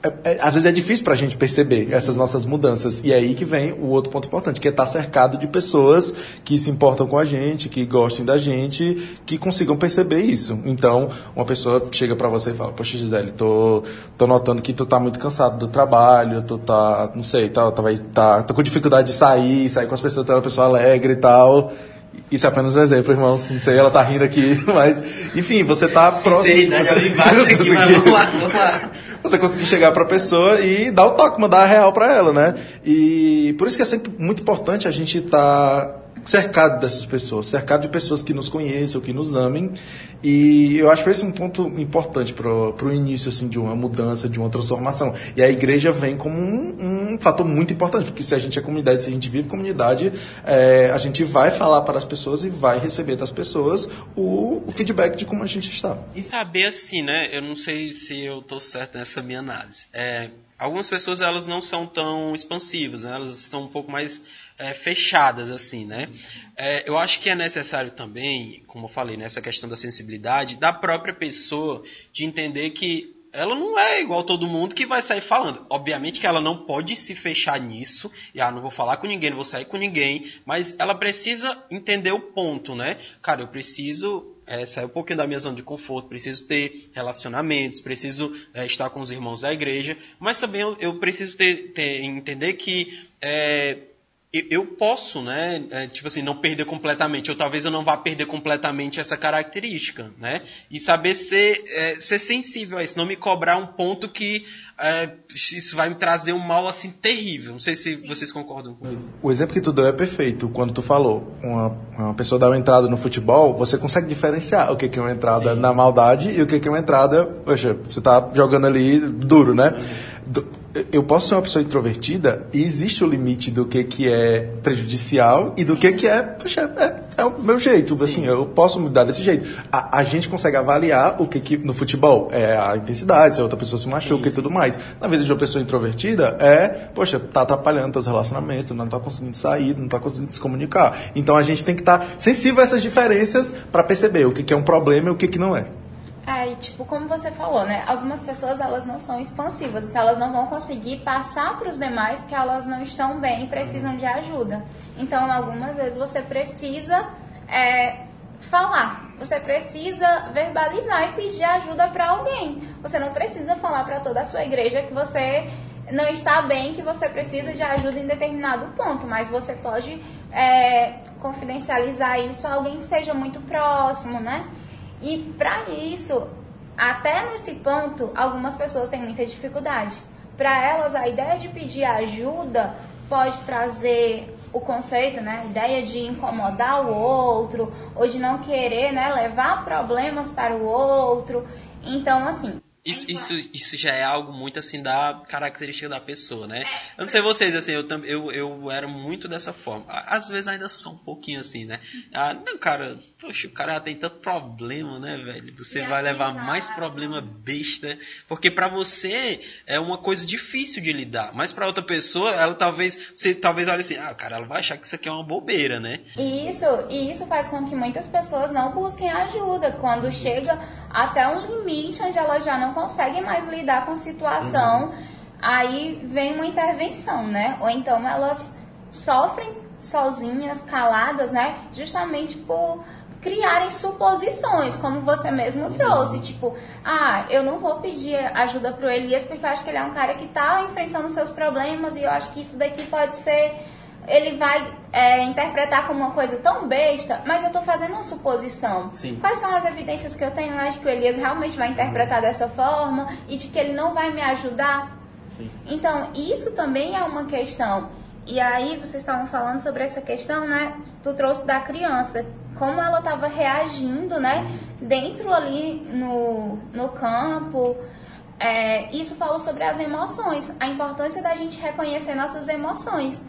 é, é, às vezes é difícil para a gente perceber essas nossas mudanças. E é aí que vem o outro ponto importante, que é estar tá cercado de pessoas que se importam com a gente, que gostem da gente, que consigam perceber isso. Então, uma pessoa chega para você e fala, poxa, Gisele, tô, tô notando que tu tá muito cansado do trabalho, tu tá, não sei, tá, talvez tá, tô com dificuldade de sair, sair com as pessoas, tu é uma pessoa alegre e tal. Isso é apenas um exemplo, irmão. Não sei, ela tá rindo aqui, mas. Enfim, você tá próximo. Sei, né? Embaixo aqui, mas vamos lá, vamos lá. Você conseguir chegar pra pessoa e dar o toque, mandar a real pra ela, né? E por isso que é sempre muito importante a gente estar. Tá cercado dessas pessoas, cercado de pessoas que nos conheçam, que nos amem. E eu acho que esse é um ponto importante para o início assim, de uma mudança, de uma transformação. E a igreja vem como um, um fator muito importante, porque se a gente é comunidade, se a gente vive comunidade, é, a gente vai falar para as pessoas e vai receber das pessoas o, o, feedback de como a gente está. E saber assim, né? Eu não sei se eu estou certo nessa minha análise. É, algumas pessoas elas não são tão expansivas, né? elas são um pouco mais é, fechadas, assim, né? É, eu acho que é necessário também, como eu falei, nessa questão da sensibilidade, da própria pessoa de entender que ela não é igual todo mundo que vai sair falando. Obviamente que ela não pode se fechar nisso, e ah, não vou falar com ninguém, não vou sair com ninguém, mas ela precisa entender o ponto, né? Cara, eu preciso é, sair um pouquinho da minha zona de conforto, preciso ter relacionamentos, preciso é, estar com os irmãos da igreja, mas também eu, eu preciso ter, ter, entender que é, eu posso, né, é, tipo assim, não perder completamente, ou talvez eu não vá perder completamente essa característica, né, e saber ser, é, ser sensível a isso, não me cobrar um ponto que é, isso vai me trazer um mal, assim, terrível. Não sei se Sim. vocês concordam com isso. O exemplo que tu deu é perfeito, quando tu falou, uma, uma pessoa dá uma entrada no futebol, você consegue diferenciar o que é uma entrada Sim. na maldade e o que é uma entrada, poxa, você tá jogando ali duro, né? eu posso ser uma pessoa introvertida e existe o limite do que, que é prejudicial e do que, que é, poxa, é, é o meu jeito, Sim. assim, eu posso mudar desse jeito. A, a, gente consegue avaliar o que, que no futebol é a intensidade, se a outra pessoa se machuca Sim. e tudo mais. Na vida de uma pessoa introvertida é, poxa, tá atrapalhando teus relacionamentos, não tá conseguindo sair, não tá conseguindo se comunicar. Então a gente tem que estar tá sensível a essas diferenças para perceber o que, que é um problema e o que, que não é. E tipo, como você falou, né? Algumas pessoas elas não são expansivas, então elas não vão conseguir passar para os demais que elas não estão bem e precisam de ajuda. Então, algumas vezes você precisa é, falar, você precisa verbalizar e pedir ajuda para alguém. Você não precisa falar para toda a sua igreja que você não está bem, que você precisa de ajuda em determinado ponto, mas você pode é, confidencializar isso a alguém que seja muito próximo, né? E para isso, até nesse ponto, algumas pessoas têm muita dificuldade. Para elas, a ideia de pedir ajuda pode trazer o conceito, né, a ideia de incomodar o outro ou de não querer, né, levar problemas para o outro. Então, assim, isso, isso, isso já é algo muito assim da característica da pessoa, né? Eu não sei vocês, assim, eu, eu, eu era muito dessa forma. Às vezes ainda sou um pouquinho assim, né? Ah, não, cara, poxa, o cara já tem tanto problema, né, velho? Você vai levar mais problema besta. Porque para você é uma coisa difícil de lidar. Mas para outra pessoa, ela talvez, você talvez olhe assim, ah, cara, ela vai achar que isso aqui é uma bobeira, né? Isso, e isso faz com que muitas pessoas não busquem ajuda. Quando chega até um limite onde ela já não consegue mais lidar com a situação, uhum. aí vem uma intervenção, né? Ou então elas sofrem sozinhas, caladas, né? Justamente por criarem suposições, como você mesmo uhum. trouxe, tipo, ah, eu não vou pedir ajuda pro Elias porque eu acho que ele é um cara que tá enfrentando seus problemas e eu acho que isso daqui pode ser ele vai é, interpretar como uma coisa tão besta, mas eu estou fazendo uma suposição. Sim. Quais são as evidências que eu tenho né, de que o Elias realmente vai interpretar dessa forma e de que ele não vai me ajudar? Sim. Então, isso também é uma questão. E aí, vocês estavam falando sobre essa questão, né? Tu trouxe da criança, como ela estava reagindo, né? Dentro ali no, no campo. É, isso falou sobre as emoções, a importância da gente reconhecer nossas emoções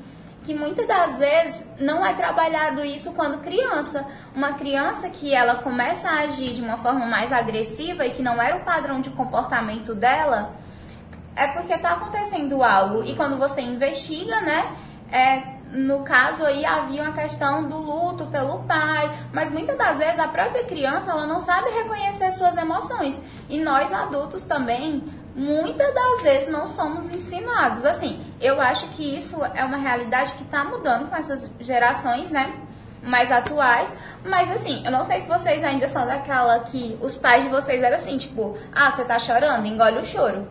que muitas das vezes não é trabalhado isso quando criança. Uma criança que ela começa a agir de uma forma mais agressiva e que não era o padrão de comportamento dela, é porque está acontecendo algo. E quando você investiga, né, é, no caso aí havia uma questão do luto pelo pai, mas muitas das vezes a própria criança ela não sabe reconhecer suas emoções. E nós adultos também muitas das vezes não somos ensinados. Assim, eu acho que isso é uma realidade que está mudando com essas gerações, né? Mais atuais, mas assim, eu não sei se vocês ainda são daquela que os pais de vocês eram assim, tipo, ah, você tá chorando, engole o choro.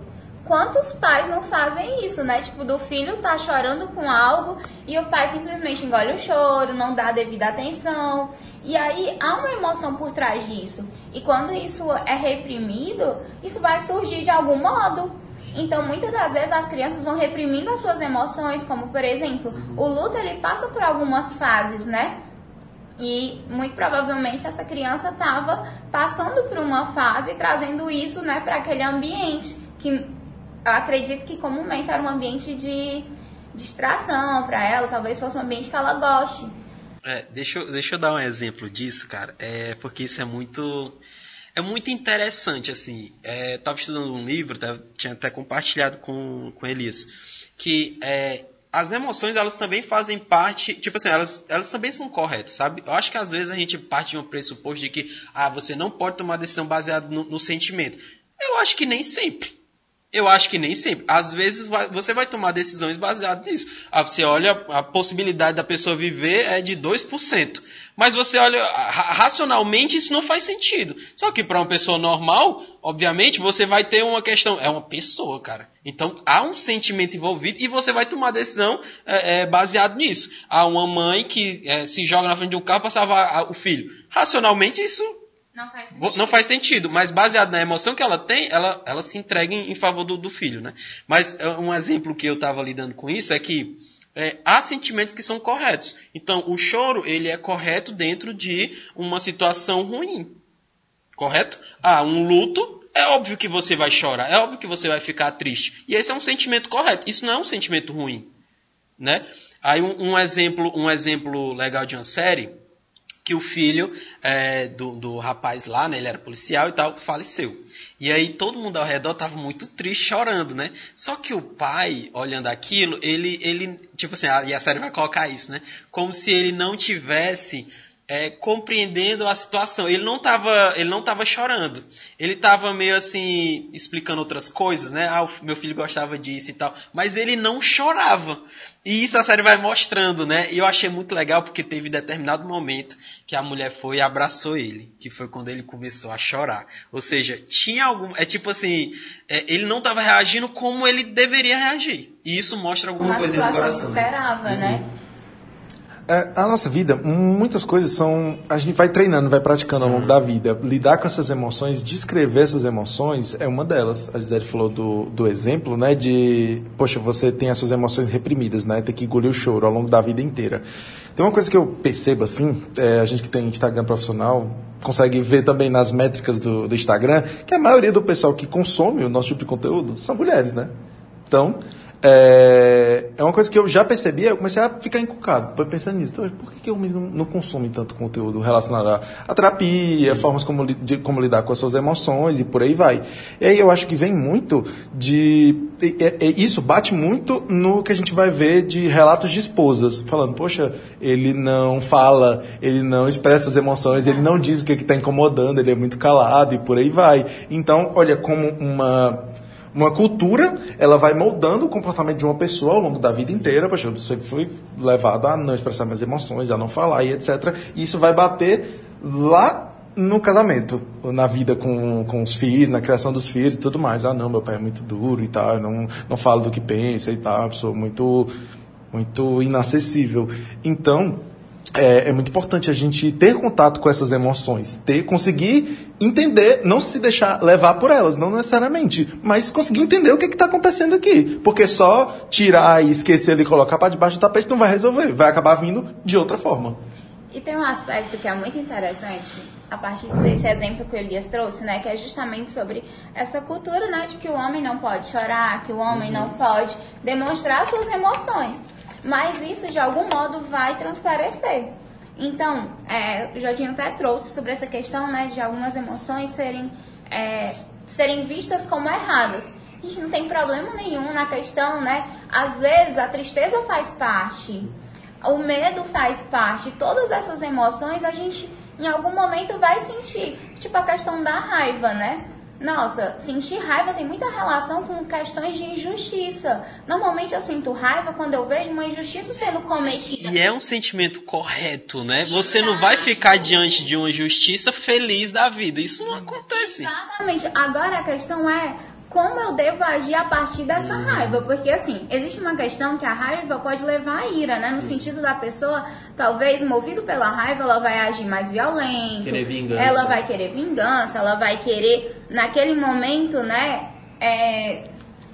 Quantos pais não fazem isso, né? Tipo, do filho tá chorando com algo e o pai simplesmente engole o choro, não dá devida atenção. E aí há uma emoção por trás disso. E quando isso é reprimido, isso vai surgir de algum modo. Então, muitas das vezes as crianças vão reprimindo as suas emoções, como por exemplo, o luto ele passa por algumas fases, né? E muito provavelmente essa criança estava passando por uma fase trazendo isso, né, para aquele ambiente que eu acredito que comumente era um ambiente de distração para ela, talvez fosse um ambiente que ela goste. É, deixa, eu, deixa eu dar um exemplo disso, cara. É porque isso é muito é muito interessante, assim. É, estava estudando um livro, tinha até compartilhado com, com Elias, que é, as emoções elas também fazem parte, tipo assim, elas, elas também são corretas, sabe? Eu acho que às vezes a gente parte de um pressuposto de que ah, você não pode tomar decisão baseada no, no sentimento. Eu acho que nem sempre. Eu acho que nem sempre. Às vezes vai, você vai tomar decisões baseadas nisso. Ah, você olha a possibilidade da pessoa viver é de 2%. Mas você olha racionalmente isso não faz sentido. Só que para uma pessoa normal, obviamente, você vai ter uma questão. É uma pessoa, cara. Então há um sentimento envolvido e você vai tomar decisão é, é, baseado nisso. Há uma mãe que é, se joga na frente de um carro para salvar o filho. Racionalmente isso não faz sentido. Não faz sentido, mas baseado na emoção que ela tem, ela, ela se entrega em, em favor do, do, filho, né? Mas é, um exemplo que eu estava lidando com isso é que é, há sentimentos que são corretos. Então, o choro, ele é correto dentro de uma situação ruim. Correto? Ah, um luto, é óbvio que você vai chorar, é óbvio que você vai ficar triste. E esse é um sentimento correto. Isso não é um sentimento ruim, né? Aí um, um exemplo, um exemplo legal de uma série que o filho é, do, do rapaz lá, né, ele era policial e tal, faleceu. E aí todo mundo ao redor estava muito triste, chorando, né? Só que o pai, olhando aquilo, ele, ele tipo assim, e a série vai colocar isso, né? Como se ele não tivesse é, compreendendo a situação. Ele não estava ele não tava chorando. Ele estava meio assim explicando outras coisas, né? Ah, meu filho gostava disso e tal, mas ele não chorava. E isso a série vai mostrando, né? E eu achei muito legal porque teve determinado momento que a mulher foi e abraçou ele, que foi quando ele começou a chorar. Ou seja, tinha algum, é tipo assim, é, ele não estava reagindo como ele deveria reagir. E isso mostra alguma Uma coisa no coração. esperava, né? Uhum. É, a nossa vida, muitas coisas são. A gente vai treinando, vai praticando ao longo da vida. Lidar com essas emoções, descrever essas emoções é uma delas. A Gisele falou do, do exemplo, né? De, poxa, você tem as suas emoções reprimidas, né? Tem que engolir o choro ao longo da vida inteira. Tem uma coisa que eu percebo, assim, é, a gente que tem Instagram profissional consegue ver também nas métricas do, do Instagram, que a maioria do pessoal que consome o nosso tipo de conteúdo são mulheres, né? Então, é, é uma coisa que eu já percebi, eu comecei a ficar encucado, pensando nisso. Então, por que, que eu não, não consumo tanto conteúdo relacionado à terapia, formas como, de, como lidar com as suas emoções e por aí vai. E aí eu acho que vem muito de. E, e, isso bate muito no que a gente vai ver de relatos de esposas, falando, poxa, ele não fala, ele não expressa as emoções, ele não diz o que está incomodando, ele é muito calado e por aí vai. Então, olha, como uma uma cultura, ela vai moldando o comportamento de uma pessoa ao longo da vida inteira. Poxa, eu sempre fui levado a não expressar minhas emoções, a não falar e etc. E isso vai bater lá no casamento, na vida com, com os filhos, na criação dos filhos e tudo mais. Ah, não, meu pai é muito duro e tal, não, não falo do que pensa e tal, sou muito, muito inacessível. Então, é, é, muito importante a gente ter contato com essas emoções, ter, conseguir entender, não se deixar levar por elas, não necessariamente, mas conseguir entender o que está acontecendo aqui. Porque só tirar e esquecer e colocar para debaixo do tapete não vai resolver, vai acabar vindo de outra forma. E tem um aspecto que é muito interessante, a partir desse exemplo que o Elias trouxe, né, que é justamente sobre essa cultura, né, de que o homem não pode chorar, que o homem uhum. não pode demonstrar suas emoções mas isso de algum modo vai transparecer. Então, é, o Jorginho até trouxe sobre essa questão né, de algumas emoções serem, é, serem vistas como erradas. A gente não tem problema nenhum na questão, né? Às vezes a tristeza faz parte, o medo faz parte, todas essas emoções a gente em algum momento vai sentir. Tipo a questão da raiva, né? Nossa, sentir raiva tem muita relação com questões de injustiça. Normalmente eu sinto raiva quando eu vejo uma injustiça sendo cometida. E é um sentimento correto, né? Você não vai ficar diante de uma injustiça feliz da vida. Isso não acontece. Exatamente. Agora a questão é como eu devo agir a partir dessa uhum. raiva? Porque, assim, existe uma questão que a raiva pode levar à ira, né? No sentido da pessoa, talvez, movido pela raiva, ela vai agir mais violento. Querer vingança. Ela vai querer vingança, ela vai querer, naquele momento, né? É,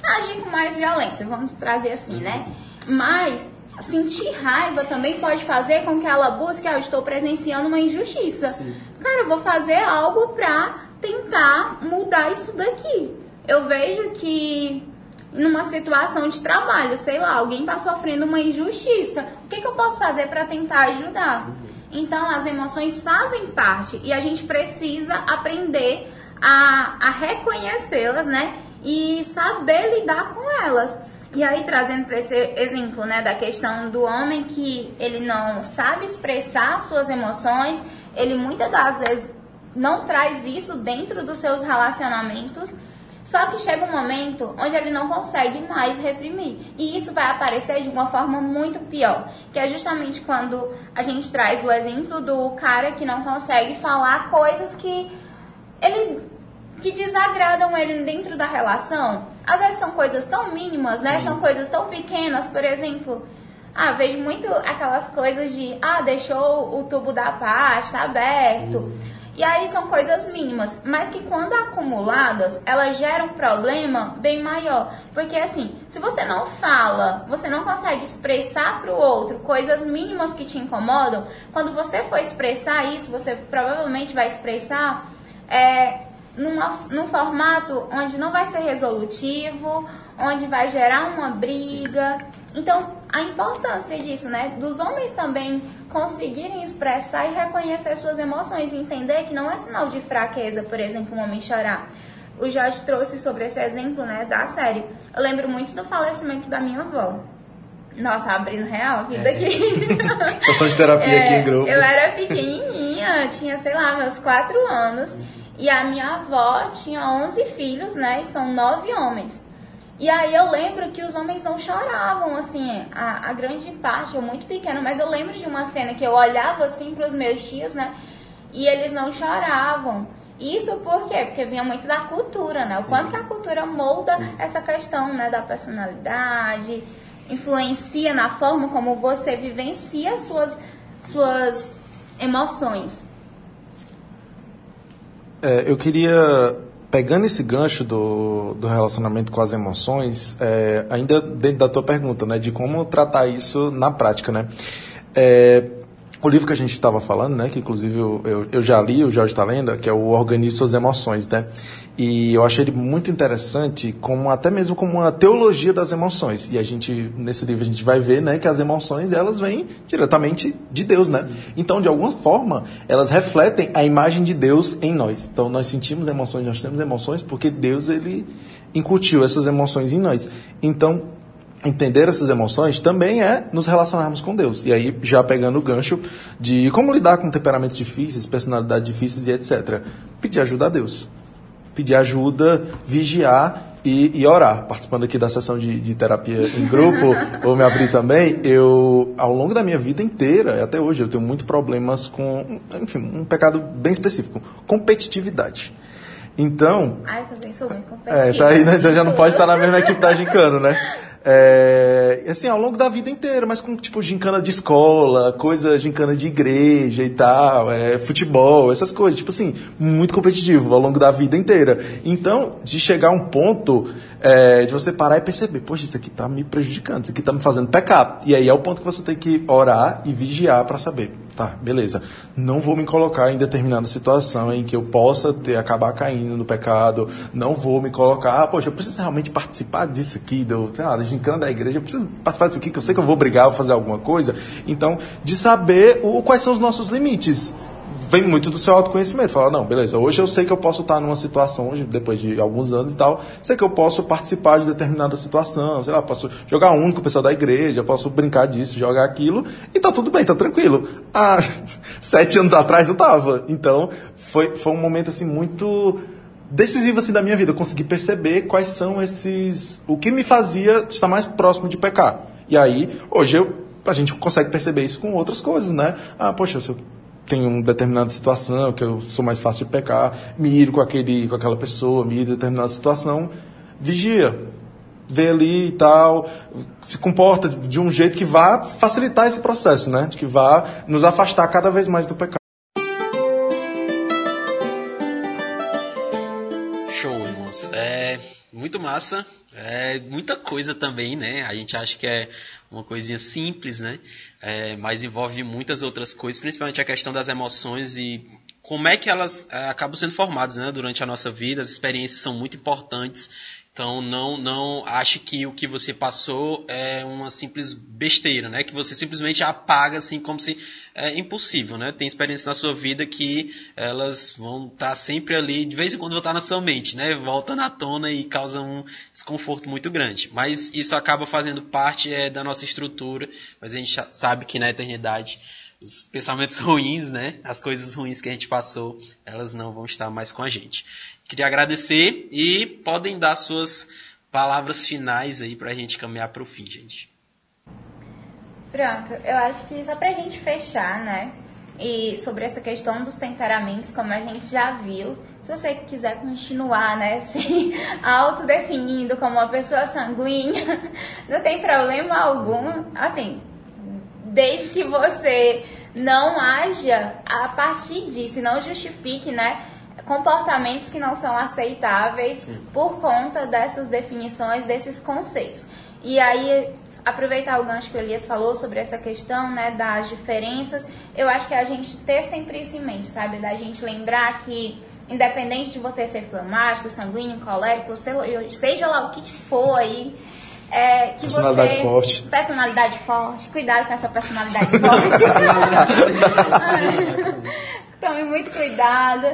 agir com mais violência, vamos trazer assim, né? Mas sentir raiva também pode fazer com que ela busque, ah, eu estou presenciando uma injustiça. Sim. Cara, eu vou fazer algo pra tentar mudar isso daqui eu vejo que numa situação de trabalho, sei lá, alguém está sofrendo uma injustiça, o que, que eu posso fazer para tentar ajudar? Então, as emoções fazem parte e a gente precisa aprender a, a reconhecê-las, né? E saber lidar com elas. E aí, trazendo para esse exemplo, né, da questão do homem que ele não sabe expressar suas emoções, ele muitas das vezes não traz isso dentro dos seus relacionamentos, só que chega um momento onde ele não consegue mais reprimir. E isso vai aparecer de uma forma muito pior. Que é justamente quando a gente traz o exemplo do cara que não consegue falar coisas que ele que desagradam ele dentro da relação. Às vezes são coisas tão mínimas, né? São coisas tão pequenas, por exemplo. Ah, vejo muito aquelas coisas de, ah, deixou o tubo da pasta aberto. Uhum. E aí são coisas mínimas, mas que quando acumuladas, elas geram um problema bem maior. Porque assim, se você não fala, você não consegue expressar para o outro coisas mínimas que te incomodam, quando você for expressar isso, você provavelmente vai expressar é, numa, num formato onde não vai ser resolutivo, onde vai gerar uma briga. Então, a importância disso, né? Dos homens também conseguirem expressar e reconhecer suas emoções e entender que não é sinal de fraqueza, por exemplo, um homem chorar. O Jorge trouxe sobre esse exemplo, né, da série. Eu lembro muito do falecimento da minha avó. Nossa, abrindo real a vida é. aqui. Sessão de terapia é, aqui em grupo. Eu era pequenininha, tinha, sei lá, meus quatro anos. E a minha avó tinha 11 filhos, né? E são nove homens. E aí eu lembro que os homens não choravam, assim, a, a grande parte, ou muito pequeno, mas eu lembro de uma cena que eu olhava assim para os meus tios, né? E eles não choravam. Isso por quê? Porque vinha muito da cultura, né? Sim. O quanto que a cultura molda Sim. essa questão, né, da personalidade, influencia na forma como você vivencia suas suas emoções. É, eu queria, pegando esse gancho do, do relacionamento com as emoções, é, ainda dentro da tua pergunta, né, de como tratar isso na prática, né? É, o livro que a gente estava falando, né, que inclusive eu, eu, eu já li, o Jorge está lendo, que é o Organize Suas Emoções, né? E eu achei ele muito interessante, como até mesmo como uma teologia das emoções. E a gente, nesse livro, a gente vai ver, né, que as emoções, elas vêm diretamente de Deus, né? Então, de alguma forma, elas refletem a imagem de Deus em nós. Então, nós sentimos emoções, nós temos emoções porque Deus, ele incutiu essas emoções em nós. Então, entender essas emoções também é nos relacionarmos com Deus. E aí, já pegando o gancho de como lidar com temperamentos difíceis, personalidades difíceis e etc. Pedir ajuda a Deus. Pedir ajuda, vigiar e, e orar. Participando aqui da sessão de, de terapia em grupo, ou me abrir também, eu, ao longo da minha vida inteira, até hoje, eu tenho muitos problemas com, enfim, um pecado bem específico, competitividade. Então. Ai, eu também sou muito competitiva. É, tá aí, né? Então já não pode estar na mesma equipe da Gincano, né? É, assim, ao longo da vida inteira, mas com tipo gincana de escola, coisa gincana de igreja e tal, é, futebol, essas coisas, tipo assim, muito competitivo ao longo da vida inteira. Então, de chegar a um ponto é, de você parar e perceber, poxa, isso aqui está me prejudicando, isso aqui está me fazendo pecar. E aí é o ponto que você tem que orar e vigiar para saber, tá, beleza, não vou me colocar em determinada situação em que eu possa ter, acabar caindo no pecado, não vou me colocar, ah, poxa, eu preciso realmente participar disso aqui, do, sei lá, gincana da igreja, eu preciso participar disso aqui, que eu sei que eu vou brigar, vou fazer alguma coisa. Então, de saber o, quais são os nossos limites vem muito do seu autoconhecimento. Fala, não, beleza, hoje eu sei que eu posso estar numa situação, hoje, depois de alguns anos e tal, sei que eu posso participar de determinada situação, sei lá, posso jogar um com o pessoal da igreja, posso brincar disso, jogar aquilo, e tá tudo bem, tá tranquilo. Há sete anos atrás eu tava. Então, foi, foi um momento assim muito decisivo assim da minha vida, eu consegui perceber quais são esses, o que me fazia estar mais próximo de pecar. E aí, hoje eu a gente consegue perceber isso com outras coisas, né? Ah, poxa, se eu tenho uma determinada situação, que eu sou mais fácil de pecar, me ir com, aquele, com aquela pessoa, me ir em determinada situação, vigia. Vê ali e tal, se comporta de um jeito que vá facilitar esse processo, né? Que vá nos afastar cada vez mais do pecado. Show, irmãos. É muito massa. É muita coisa também, né? A gente acha que é uma coisinha simples, né? É, mas envolve muitas outras coisas, principalmente a questão das emoções e como é que elas é, acabam sendo formadas né, durante a nossa vida, as experiências são muito importantes. Então não não ache que o que você passou é uma simples besteira, né? Que você simplesmente apaga assim como se é impossível, né? Tem experiências na sua vida que elas vão estar tá sempre ali, de vez em quando vão estar tá na sua mente, né? Voltando à tona e causam um desconforto muito grande. Mas isso acaba fazendo parte é, da nossa estrutura, mas a gente sabe que na eternidade os pensamentos ruins, né? As coisas ruins que a gente passou, elas não vão estar mais com a gente. Queria agradecer e podem dar suas palavras finais aí para a gente caminhar para o fim, gente. Pronto, eu acho que só para a gente fechar, né? E sobre essa questão dos temperamentos, como a gente já viu, se você quiser continuar, né, se autodefinindo como uma pessoa sanguínea, não tem problema algum. Assim, desde que você não haja a partir disso, não justifique, né? Comportamentos que não são aceitáveis Sim. por conta dessas definições, desses conceitos. E aí, aproveitar o gancho que o Elias falou sobre essa questão, né, das diferenças, eu acho que a gente ter sempre isso em mente, sabe? Da gente lembrar que independente de você ser flamático, sanguíneo, colérico, seja lá o que for aí, é, que personalidade você, forte. Personalidade forte. Cuidado com essa personalidade forte. Tome muito cuidado.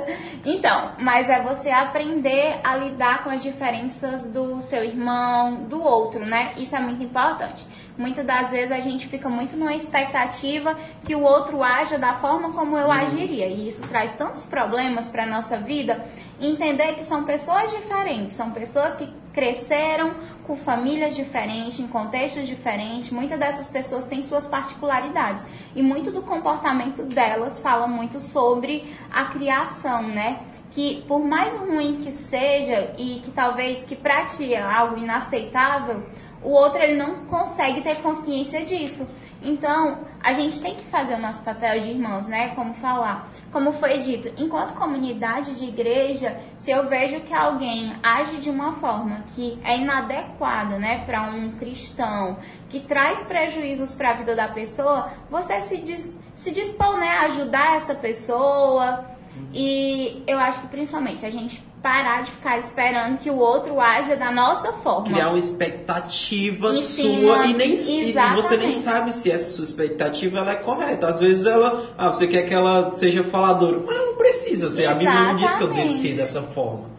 Então, mas é você aprender a lidar com as diferenças do seu irmão, do outro, né? Isso é muito importante. Muitas das vezes a gente fica muito numa expectativa que o outro haja da forma como eu agiria. E isso traz tantos problemas para nossa vida. Entender que são pessoas diferentes, são pessoas que cresceram com famílias diferentes, em contextos diferentes. Muitas dessas pessoas têm suas particularidades. E muito do comportamento delas fala muito sobre a criação, né? Que por mais ruim que seja e que talvez que pratique algo inaceitável, o outro ele não consegue ter consciência disso. Então, a gente tem que fazer o nosso papel de irmãos, né? Como falar. Como foi dito, enquanto comunidade de igreja, se eu vejo que alguém age de uma forma que é inadequada, né, para um cristão, que traz prejuízos para a vida da pessoa, você se, se dispõe né, a ajudar essa pessoa. E eu acho que principalmente a gente parar de ficar esperando que o outro haja da nossa forma. Criar uma expectativa e sua e nem e você nem sabe se essa sua expectativa ela é correta. Às vezes ela, ah, você quer que ela seja faladora, mas não precisa ser. Exatamente. A Bíblia não diz que eu devo ser dessa forma.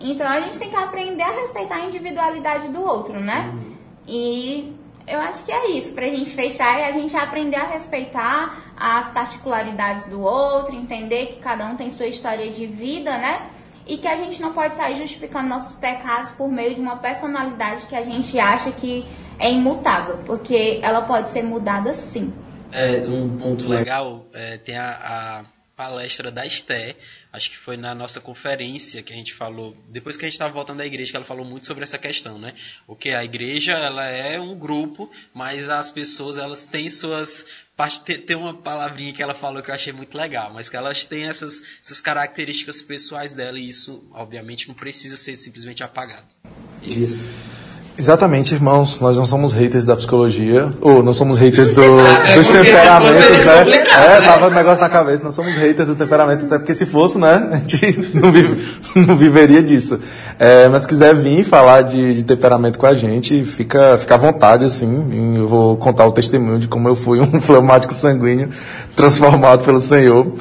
Então a gente tem que aprender a respeitar a individualidade do outro, né? Uhum. E eu acho que é isso, pra gente fechar é a gente aprender a respeitar as particularidades do outro, entender que cada um tem sua história de vida, né? E que a gente não pode sair justificando nossos pecados por meio de uma personalidade que a gente acha que é imutável, porque ela pode ser mudada sim. É, um ponto legal é, tem a, a palestra da Esté, acho que foi na nossa conferência que a gente falou, depois que a gente estava voltando da igreja, que ela falou muito sobre essa questão, né? O que a igreja, ela é um grupo, mas as pessoas, elas têm suas tem uma palavrinha que ela falou que eu achei muito legal, mas que elas têm essas, essas características pessoais dela e isso, obviamente, não precisa ser simplesmente apagado. Isso. Exatamente, irmãos. Nós não somos haters da psicologia, ou não somos haters do, é, dos temperamentos, né? É, tava o um negócio na cabeça. Não somos haters do temperamento, até porque se fosse, né, a gente não, vive, não viveria disso. É, mas se quiser vir falar de, de, temperamento com a gente, fica, fica à vontade, assim. Eu vou contar o testemunho de como eu fui um fleumático sanguíneo transformado pelo Senhor.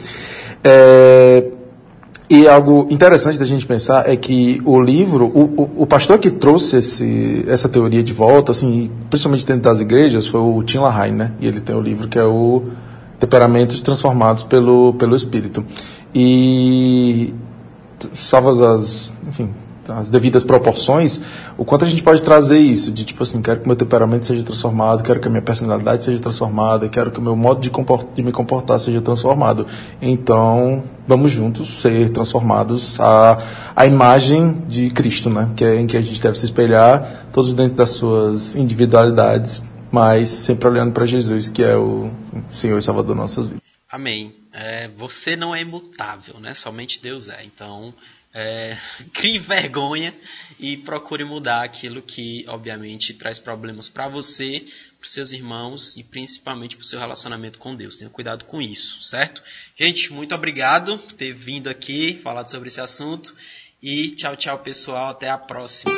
É, e algo interessante da gente pensar é que o livro, o, o, o, pastor que trouxe esse, essa teoria de volta, assim, principalmente dentro das igrejas, foi o Tim LaHaye, né? E ele tem o um livro que é o Temperamentos Transformados pelo, pelo Espírito. E salvas as, enfim, as devidas proporções, o quanto a gente pode trazer isso, de tipo assim, quero que meu temperamento seja transformado, quero que a minha personalidade seja transformada, quero que o meu modo de, de me comportar seja transformado. Então, vamos juntos ser transformados à, à imagem de Cristo, né? Que é em que a gente deve se espelhar, todos dentro das suas individualidades, mas sempre olhando para Jesus, que é o Senhor e Salvador das nossas vidas. Amém. é, você não é imutável, né? Somente Deus é. Então, é, crie vergonha e procure mudar aquilo que, obviamente, traz problemas para você, para seus irmãos e principalmente para o seu relacionamento com Deus. Tenha cuidado com isso, certo? Gente, muito obrigado por ter vindo aqui, falado sobre esse assunto. E tchau, tchau, pessoal. Até a próxima.